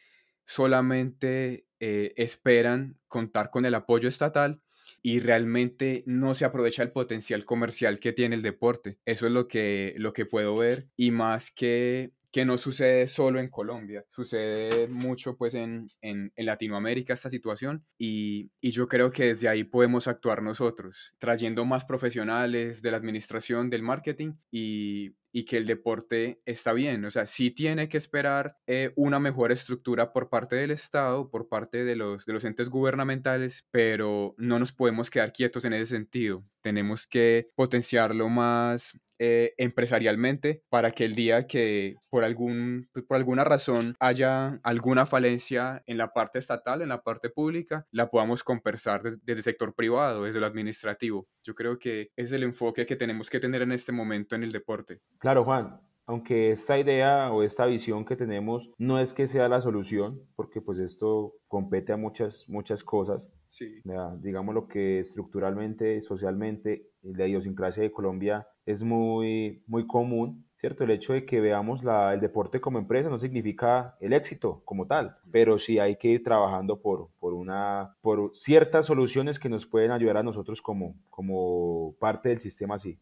solamente eh, esperan contar con el apoyo estatal y realmente no se aprovecha el potencial comercial que tiene el deporte. Eso es lo que, lo que puedo ver y más que que no sucede solo en Colombia, sucede mucho pues en, en, Latinoamérica esta situación y, y, yo creo que desde ahí podemos actuar nosotros, trayendo más profesionales de la administración, del marketing y, y que el deporte está bien. O sea, sí tiene que esperar eh, una mejor estructura por parte del Estado, por parte de los, de los entes gubernamentales, pero no nos podemos quedar quietos en ese sentido. Tenemos que potenciarlo más eh, empresarialmente para que el día que por, algún, pues, por alguna razón haya alguna falencia en la parte estatal, en la parte pública, la podamos conversar desde, desde el sector privado, desde lo administrativo. Yo creo que es el enfoque que tenemos que tener en este momento en el deporte. Claro, Juan, aunque esta idea o esta visión que tenemos no es que sea la solución, porque pues esto compete a muchas, muchas cosas. Sí. Digamos lo que estructuralmente, socialmente, la idiosincrasia de Colombia es muy, muy común, ¿cierto? El hecho de que veamos la, el deporte como empresa no significa el éxito como tal, pero sí hay que ir trabajando por, por, una, por ciertas soluciones que nos pueden ayudar a nosotros como, como parte del sistema así.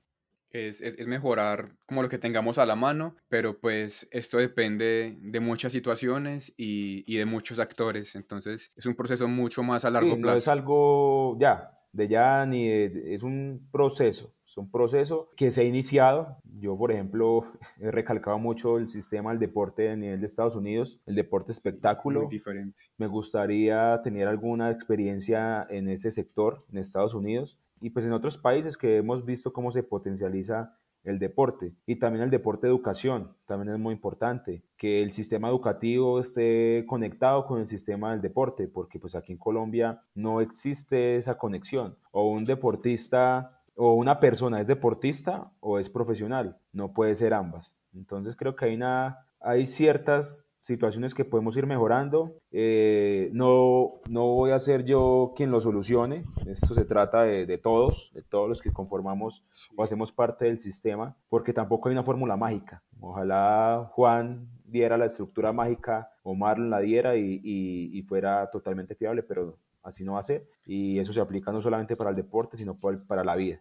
Es, es, es, mejorar como lo que tengamos a la mano, pero pues esto depende de muchas situaciones y, y de muchos actores, entonces es un proceso mucho más a largo sí, plazo. No es algo ya, de ya, ni de, es un proceso, es un proceso que se ha iniciado. Yo, por ejemplo, he recalcado mucho el sistema del deporte a nivel de Estados Unidos, el deporte espectáculo. Muy diferente. Me gustaría tener alguna experiencia en ese sector en Estados Unidos y pues en otros países que hemos visto cómo se potencializa el deporte y también el deporte educación, también es muy importante que el sistema educativo esté conectado con el sistema del deporte, porque pues aquí en Colombia no existe esa conexión o un deportista o una persona es deportista o es profesional, no puede ser ambas. Entonces creo que hay, una, hay ciertas situaciones que podemos ir mejorando. Eh, no, no voy a ser yo quien lo solucione. Esto se trata de, de todos, de todos los que conformamos sí. o hacemos parte del sistema, porque tampoco hay una fórmula mágica. Ojalá Juan diera la estructura mágica o Marlon la diera y, y, y fuera totalmente fiable, pero así no va a ser. Y eso se aplica no solamente para el deporte, sino para la vida.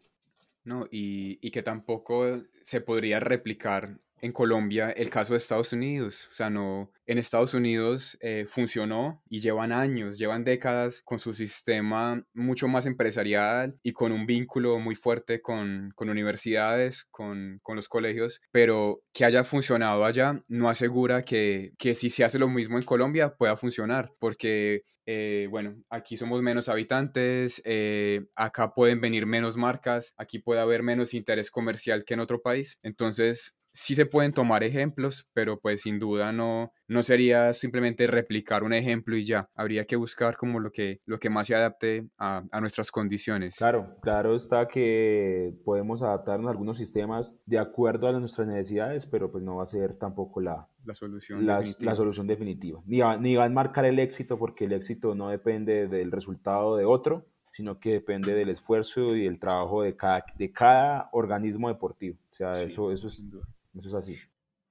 No, y, y, que tampoco se podría replicar en Colombia el caso de Estados Unidos. O sea, no, en Estados Unidos eh, funcionó y llevan años, llevan décadas con su sistema mucho más empresarial y con un vínculo muy fuerte con, con universidades, con, con, los colegios, pero que haya funcionado allá no asegura que, que si se hace lo mismo en Colombia pueda funcionar, porque, eh, bueno, aquí somos menos habitantes, eh, acá pueden venir menos marcas, aquí puede haber menos interés comercial que en otro país, entonces sí se pueden tomar ejemplos, pero pues sin duda no, no sería simplemente replicar un ejemplo y ya. Habría que buscar como lo que, lo que más se adapte a, a nuestras condiciones. Claro, claro está que podemos adaptarnos a algunos sistemas de acuerdo a nuestras necesidades, pero pues no va a ser tampoco la, la solución la, definitiva. la solución definitiva. Ni va, ni va a marcar el éxito porque el éxito no depende del resultado de otro, sino que depende del esfuerzo y el trabajo de cada, de cada organismo deportivo. O sea, Sí, eso, eso, es. Eso es así.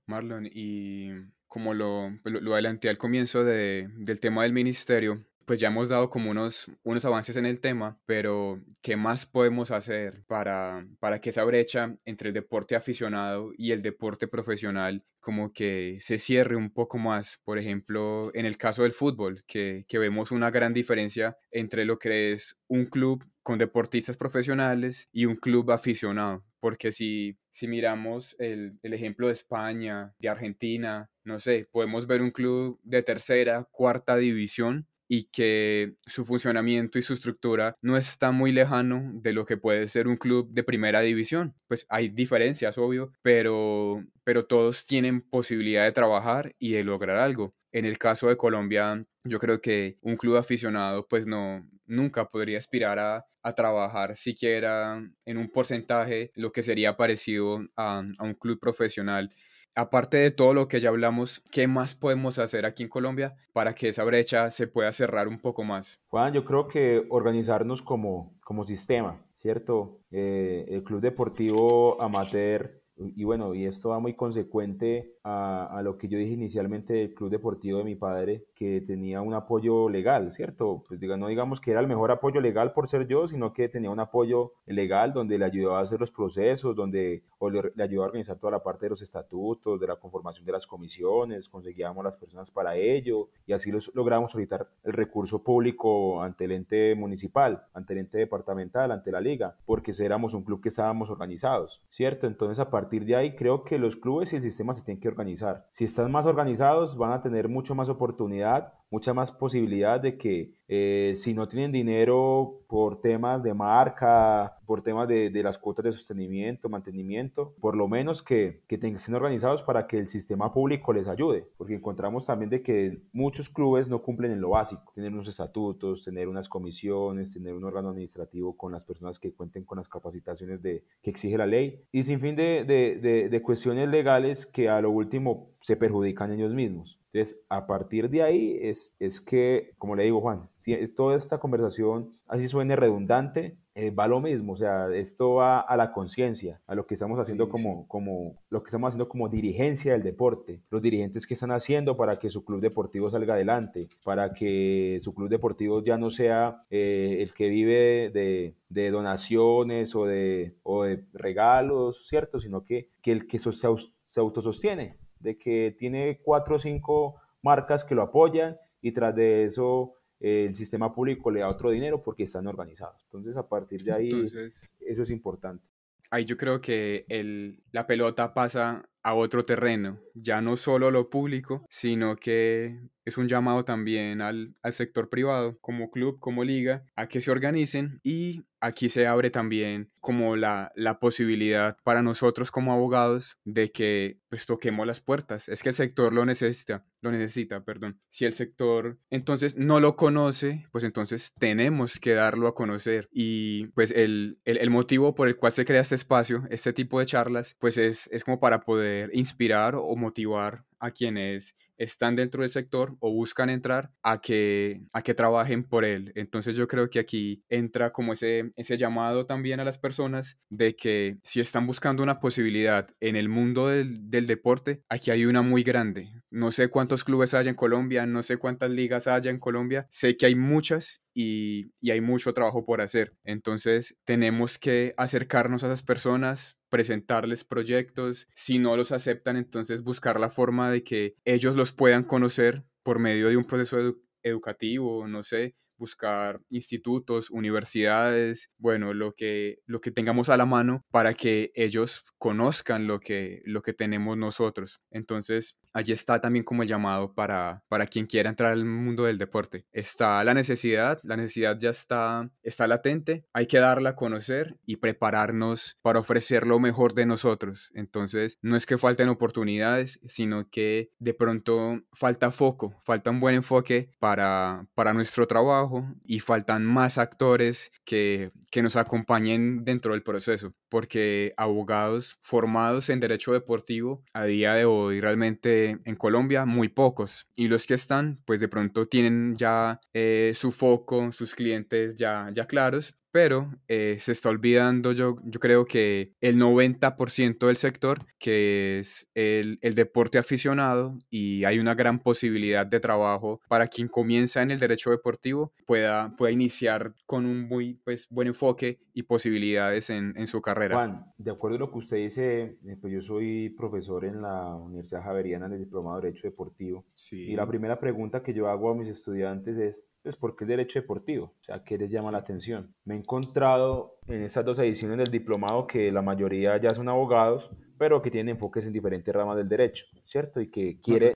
Marlon, y como lo, pues, lo, lo adelanté al comienzo de- del tema del ministerio, pues ya hemos dado como unos, unos avances en el tema, pero ¿qué más podemos hacer para, para que esa brecha entre el deporte aficionado y el deporte profesional como que se cierre un poco más? Por ejemplo, en el caso del fútbol, que, que vemos una gran diferencia entre lo que es un club con deportistas profesionales y un club aficionado. Porque si, si miramos el, el ejemplo de España, de Argentina, no sé, podemos ver un club de tercera, cuarta división y que su funcionamiento y su estructura no está muy lejano de lo que puede ser un club de primera división. Pues hay diferencias, obvio, pero, pero todos tienen posibilidad de trabajar y de lograr algo. En el caso de Colombia, yo creo que un club aficionado pues no, nunca podría aspirar a, a trabajar siquiera en un porcentaje lo que sería parecido a, a un club profesional aparte de todo lo que ya hablamos, ¿qué más podemos hacer aquí en Colombia para que esa brecha se pueda cerrar un poco más? Juan, yo creo que organizarnos como, como sistema, ¿cierto? Eh, el club deportivo amateur, y bueno, y esto va muy consecuente a, a, lo que yo dije inicialmente del club deportivo de mi padre, que tenía un apoyo legal, ¿cierto? Pues diga, no digamos que era el mejor apoyo legal por ser yo, sino que tenía un apoyo legal donde le ayudaba a hacer los procesos, donde o le, le ayudaba a organizar toda la parte de los estatutos, de la conformación de las comisiones, conseguíamos las personas para ello y así los, logramos solicitar el recurso público ante el ente municipal, ante el ente departamental, ante la liga, porque éramos un club que estábamos organizados, ¿cierto? Entonces a partir de ahí creo que los clubes y el sistema se tienen que organizar. Si están más organizados van a tener mucho más oportunidad, mucha más posibilidad de que eh, si no tienen dinero por temas de marca, por temas de, de, las cuotas de sostenimiento, mantenimiento, por lo menos que, que estén organizados para que el sistema público les ayude, porque encontramos también de que muchos clubes no cumplen en lo básico, tener unos estatutos, tener unas comisiones, tener un órgano administrativo con las personas que cuenten con las capacitaciones de, que exige la ley, y sin fin de, de, de cuestiones legales que a lo último se perjudican ellos mismos. Entonces, a partir de ahí es, es que, como le digo Juan, si es toda esta conversación, así suene redundante, eh, va lo mismo, o sea, esto va a la conciencia, a lo que estamos haciendo sí, como, sí. como, lo que estamos haciendo como dirigencia del deporte, los dirigentes que están haciendo para que su club deportivo salga adelante, para que su club deportivo ya no sea eh, el que vive de, de donaciones o de, o de, regalos, ¿cierto? Sino que, que el que se, se autosostiene, de que tiene cuatro o cinco marcas que lo apoyan y tras de eso eh, el sistema público le da otro dinero porque están organizados. Entonces, a partir de ahí, Entonces, eso es importante. Ahí yo creo que el, la pelota pasa a otro terreno, ya no solo lo público, sino que es un llamado también al, al, sector privado, como club, como liga, a que se organicen y aquí se abre también como la, la posibilidad para nosotros como abogados de que pues toquemos las puertas. Es que el sector lo necesita, lo necesita, perdón. Si el sector entonces no lo conoce, pues entonces tenemos que darlo a conocer. Y pues el, el, el motivo por el cual se crea este espacio, este tipo de charlas, pues es, es como para poder inspirar o motivar a quienes están dentro del sector o buscan entrar a que, a que trabajen por él. Entonces yo creo que aquí entra como ese, ese llamado también a las personas de que si están buscando una posibilidad en el mundo del, del deporte, aquí hay una muy grande. No sé cuántos clubes hay en Colombia, no sé cuántas ligas haya en Colombia, sé que hay muchas y, y, hay mucho trabajo por hacer. Entonces tenemos que acercarnos a esas personas, presentarles proyectos. Si no los aceptan, entonces buscar la forma de que ellos los puedan conocer por medio de un proceso edu educativo, no sé, buscar institutos, universidades, bueno, lo que, lo que tengamos a la mano para que ellos conozcan lo que, lo que tenemos nosotros. Entonces, allí está también como el llamado para, para quien quiera entrar al mundo del deporte. Está la necesidad, la necesidad ya está, está latente, hay que darla a conocer y prepararnos para ofrecer lo mejor de nosotros. Entonces, no es que falten oportunidades, sino que de pronto falta foco, falta un buen enfoque para, para nuestro trabajo y faltan más actores que, que nos acompañen dentro del proceso, porque abogados formados en derecho deportivo a día de hoy realmente en Colombia muy pocos y los que están pues de pronto tienen ya eh, su foco, sus clientes ya, ya claros pero eh, se está olvidando yo, yo creo que el 90% del sector, que es el, el, deporte aficionado, y hay una gran posibilidad de trabajo para quien comienza en el derecho deportivo, pueda, pueda iniciar con un muy pues, buen enfoque y posibilidades en, en, su carrera. Juan, de acuerdo a lo que usted dice, eh, pues yo soy profesor en la Universidad Javeriana en el Diplomado de Derecho Deportivo, sí. y la primera pregunta que yo hago a mis estudiantes es, pues porque el derecho deportivo, o sea, ¿qué les llama la atención? Me he encontrado en esas dos ediciones del diplomado que la mayoría ya son abogados, pero que tienen enfoques en diferentes ramas del derecho, ¿cierto? Y que quiere...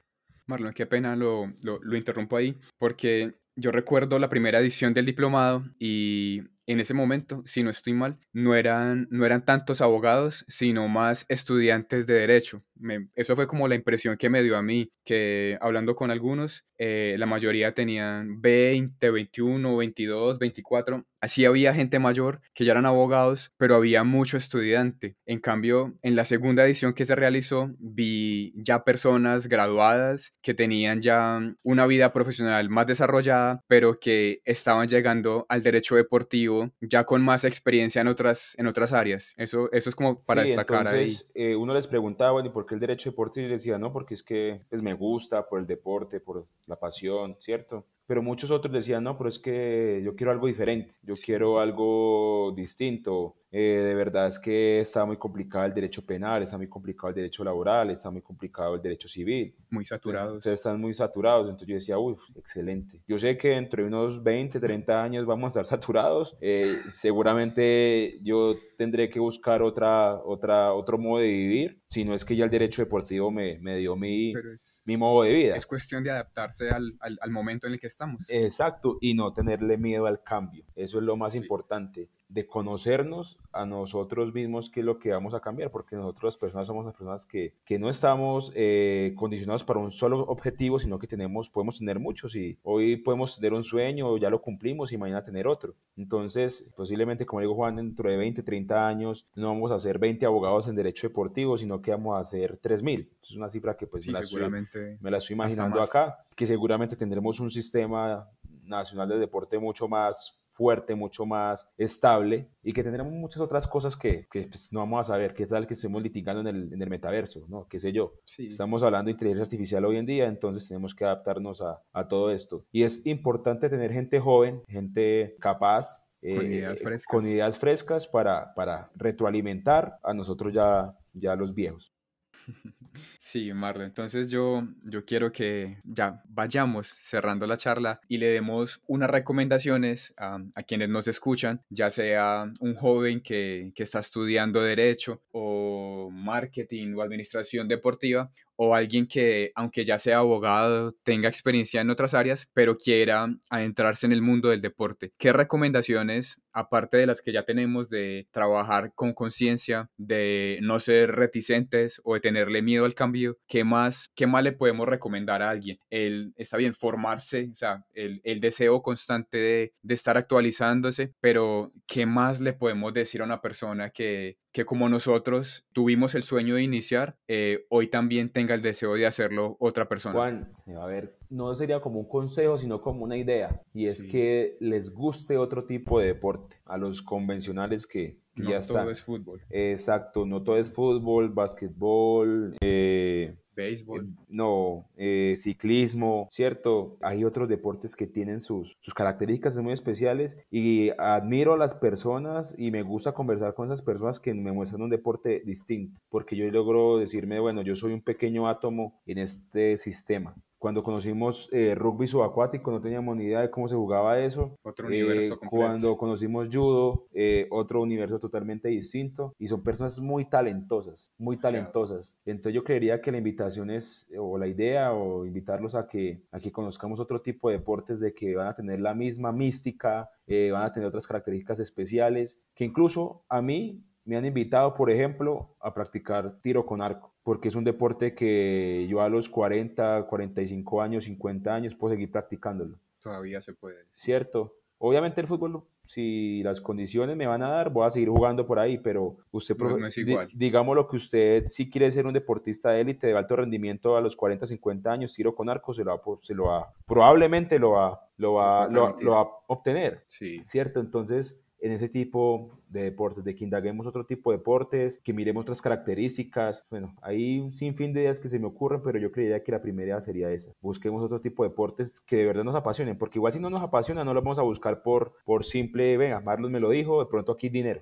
Marlon, qué pena lo, lo, lo interrumpo ahí, porque yo recuerdo la primera edición del diplomado y en ese momento, si no estoy mal, no eran, no eran tantos abogados, sino más estudiantes de derecho. Me, eso fue como la impresión que me dio a mí, que hablando con algunos, eh, la mayoría tenían 20, 21, 22, 24. Así había gente mayor que ya eran abogados, pero había mucho estudiante. En cambio, en la segunda edición que se realizó, vi ya personas graduadas que tenían ya una vida profesional más desarrollada, pero que estaban llegando al derecho deportivo ya con más experiencia en otras, en otras áreas. Eso, eso es como para sí, destacar entonces, ahí. Eh, uno les preguntaba, bueno, ¿y por qué el derecho deportivo? Y les decía, no, porque es que pues, me gusta, por el deporte, por la pasión, ¿cierto? Pero muchos otros decían, no, pero es que yo quiero algo diferente, yo sí. quiero algo distinto. Eh, de verdad es que está muy complicado el derecho penal, está muy complicado el derecho laboral, está muy complicado el derecho civil. Muy saturados. Entonces están muy saturados. Entonces yo decía, uy, excelente. Yo sé que dentro de unos 20, 30 años vamos a estar saturados. Eh, seguramente yo tendré que buscar otra, otra, otro modo de vivir, si no es que ya el derecho deportivo me, me dio mi, es, mi modo de vida. Es cuestión de adaptarse al, al, al, momento en el que estamos. Exacto, y no tenerle miedo al cambio. Eso es lo más sí. importante de conocernos a nosotros mismos qué es lo que vamos a cambiar, porque nosotros las personas somos las personas que, que no estamos eh, condicionados para un solo objetivo, sino que tenemos, podemos tener muchos y hoy podemos tener un sueño, ya lo cumplimos y mañana tener otro. Entonces, posiblemente, como digo Juan, dentro de 20, 30 años no vamos a ser 20 abogados en derecho deportivo, sino que vamos a ser 3.000. Es una cifra que pues sí, me, la seguramente estoy, me la estoy imaginando acá, que seguramente tendremos un sistema nacional de deporte mucho más fuerte, mucho más estable y que tendremos muchas otras cosas que, que pues, no vamos a saber, qué tal que estemos litigando en el, en el metaverso, ¿no? ¿Qué sé yo? Sí. Estamos hablando de inteligencia artificial hoy en día, entonces tenemos que adaptarnos a, a todo esto. Y es importante tener gente joven, gente capaz, con, eh, ideas, frescas. con ideas frescas para, para retroalimentar a nosotros ya, ya los viejos. Sí, Marlon. Entonces yo, yo quiero que ya vayamos cerrando la charla y le demos unas recomendaciones a, a quienes nos escuchan, ya sea un joven que, que está estudiando derecho o marketing o administración deportiva o alguien que, aunque ya sea abogado, tenga experiencia en otras áreas, pero quiera adentrarse en el mundo del deporte. ¿Qué recomendaciones, aparte de las que ya tenemos, de trabajar con conciencia, de no ser reticentes o de tenerle miedo al cambio, cambio, ¿qué más, qué más le podemos recomendar a alguien? El, está bien formarse, o sea, el, el deseo constante de, de estar actualizándose, pero ¿qué más le podemos decir a una persona que, que como nosotros tuvimos el sueño de iniciar, eh, hoy también tenga el deseo de hacerlo otra persona. Juan, a ver, no sería como un consejo, sino como una idea, y es que les guste otro tipo de deporte, a los convencionales que, no ya todo es fútbol. Exacto, no todo es fútbol, básquetbol, eh, Béisbol. no, eh, ciclismo, ¿cierto? Hay otros deportes que tienen sus, sus características muy especiales y admiro a las personas y me gusta conversar con esas personas que me muestran un deporte distinto, porque yo logro decirme, bueno, yo soy un pequeño átomo en este sistema. Cuando conocimos eh, rugby subacuático no teníamos ni idea de cómo se jugaba eso. Otro universo Eh. Cuando conocimos judo, eh, otro universo totalmente distinto y son personas muy talentosas, muy talentosas. Entonces yo creería que la invitación es, o la idea, o invitarlos a que, a que conozcamos otro tipo de deportes de que van a tener la misma mística, eh, van a tener otras características especiales, que incluso a mí me han invitado, por ejemplo, a practicar tiro con arco, porque es un deporte que yo a los 40, 45 años, 50 años puedo seguir practicándolo, Todavía se puede. ¿cierto? Obviamente el fútbol, si las condiciones me van a dar, voy a seguir jugando por ahí, pero usted, No, es igual. digamos lo que usted, si quiere ser un deportista de élite de alto rendimiento a los 40, 50 años, tiro con arco, se lo va, se lo va probablemente lo va, lo va, lo va a obtener. Sí. ¿cierto? Entonces, en ese tipo de deportes, de que indaguemos otro tipo de deportes, que miremos otras características, bueno, hay un sinfín de ideas que se me ocurren, pero yo creería que la primera sería esa. Busquemos otro tipo de deportes que de verdad nos apasionen, porque igual si no nos apasiona, no lo vamos a buscar por, por simple, venga, Marlos me lo dijo, de pronto aquí dinero.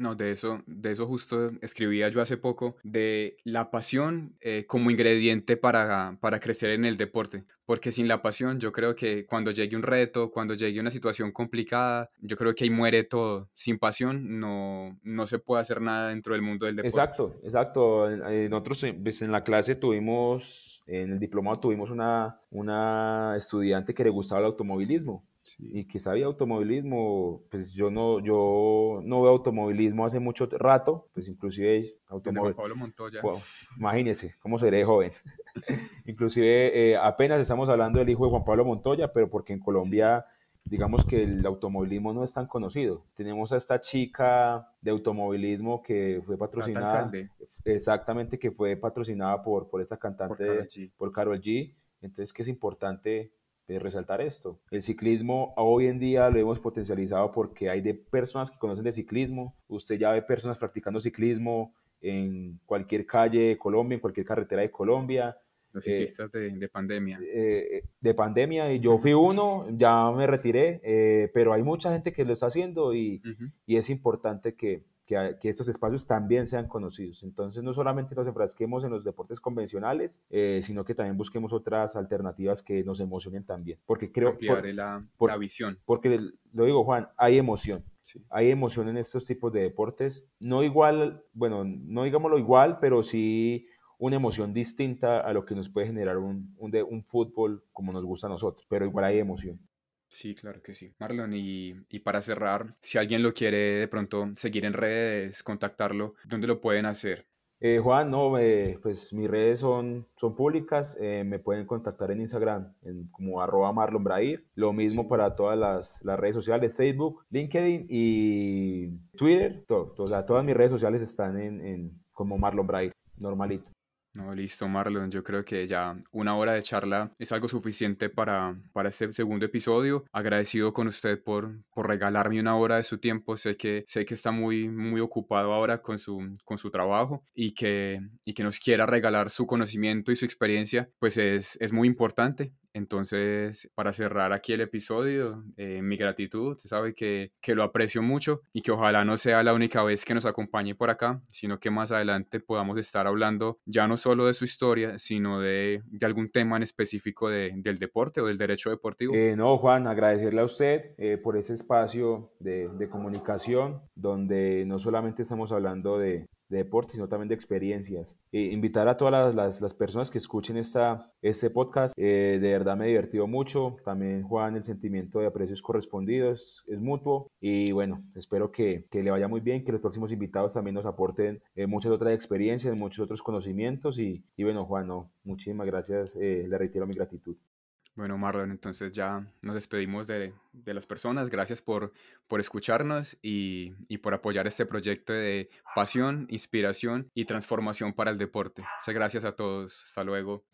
No, de eso, de eso justo escribía yo hace poco, de la pasión eh, como ingrediente para, para crecer en el deporte. Porque sin la pasión, yo creo que cuando llegue un reto, cuando llegue una situación complicada, yo creo que ahí muere todo. Sin pasión no, no se puede hacer nada dentro del mundo del deporte. Exacto, exacto. Eh, Nosotros eh, pues, en la clase tuvimos, en el diplomado tuvimos una, una estudiante que le gustaba el automovilismo. Sí. y que sabía automovilismo, pues yo no, yo no veo automovilismo hace mucho rato, pues inclusive automóvil, Pablo Montoya. Wow, imagínese cómo seré joven. inclusive eh, apenas estamos hablando del hijo de Juan Pablo Montoya, pero porque en Colombia digamos que el automovilismo no es tan conocido. Tenemos a esta chica de automovilismo que fue patrocinada, exactamente, que fue patrocinada por, por esta Por cantante, Karol G. por Karol G. Entonces, que es importante eh, resaltar esto. El ciclismo hoy en día lo hemos potencializado porque hay de personas que conocen de ciclismo. Usted ya ve personas practicando ciclismo en cualquier calle de Colombia, en cualquier carretera de Colombia. Los eh, ciclistas de, de pandemia. eh, de pandemia y yo fui uno, ya me retiré, eh, pero hay mucha gente que lo está haciendo y, y es importante que, que, que estos espacios también sean conocidos. Entonces, no solamente nos enfrasquemos en los deportes convencionales, eh, sino que también busquemos otras alternativas que nos emocionen también. Porque creo, por- la, por- la visión. porque lo digo Juan, hay emoción. Sí. Hay emoción en estos tipos de deportes. No igual, bueno, no digámoslo igual, pero sí una emoción distinta a lo que nos puede generar un, un, un fútbol como nos gusta a nosotros. Pero igual hay emoción. Sí, claro que sí. Marlon, y, y para cerrar, si alguien lo quiere de pronto seguir en redes, contactarlo, ¿dónde lo pueden hacer? Eh, Juan, no, eh, pues mis redes son, son públicas, eh, me pueden contactar en Instagram en, como arroba Marlon Brair, lo mismo Sí. para todas las, las redes sociales, Facebook, LinkedIn y Twitter, todo, todo, o sea, todas mis redes sociales están en, en como Marlon Brair, normalito. Listo, Marlon. Yo creo que ya una hora de charla es algo suficiente para, para este segundo episodio. Agradecido con usted por, por regalarme una hora de su tiempo. Sé que, sé que está muy, muy ocupado ahora con su, con su trabajo y que, y que nos quiera regalar su conocimiento y su experiencia, pues es, es muy importante. Entonces, para cerrar aquí el episodio, eh, mi gratitud, usted sabe que, que lo aprecio mucho y que ojalá no sea la única vez que nos acompañe por acá, sino que más adelante podamos estar hablando ya no solo de su historia, sino de, de algún tema en específico de- del deporte o del derecho deportivo. Eh, no, Juan, agradecerle a usted eh, por ese espacio de, de comunicación donde no solamente estamos hablando de, deporte, sino también de experiencias. E invitar a todas las, las, personas que escuchen esta, este podcast, eh, de verdad me he divertido mucho, también Juan, el sentimiento de aprecios correspondidos es mutuo y bueno, espero que, que, le vaya muy bien, que los próximos invitados también nos aporten eh, muchas otras experiencias, muchos otros conocimientos y, y bueno, Juan, no, muchísimas gracias, eh, le reitero mi gratitud. Bueno, Marlon, entonces ya nos despedimos de, de las personas. Gracias por, por escucharnos y, y, por apoyar este proyecto de pasión, inspiración y transformación para el deporte. Muchas gracias a todos. Hasta luego.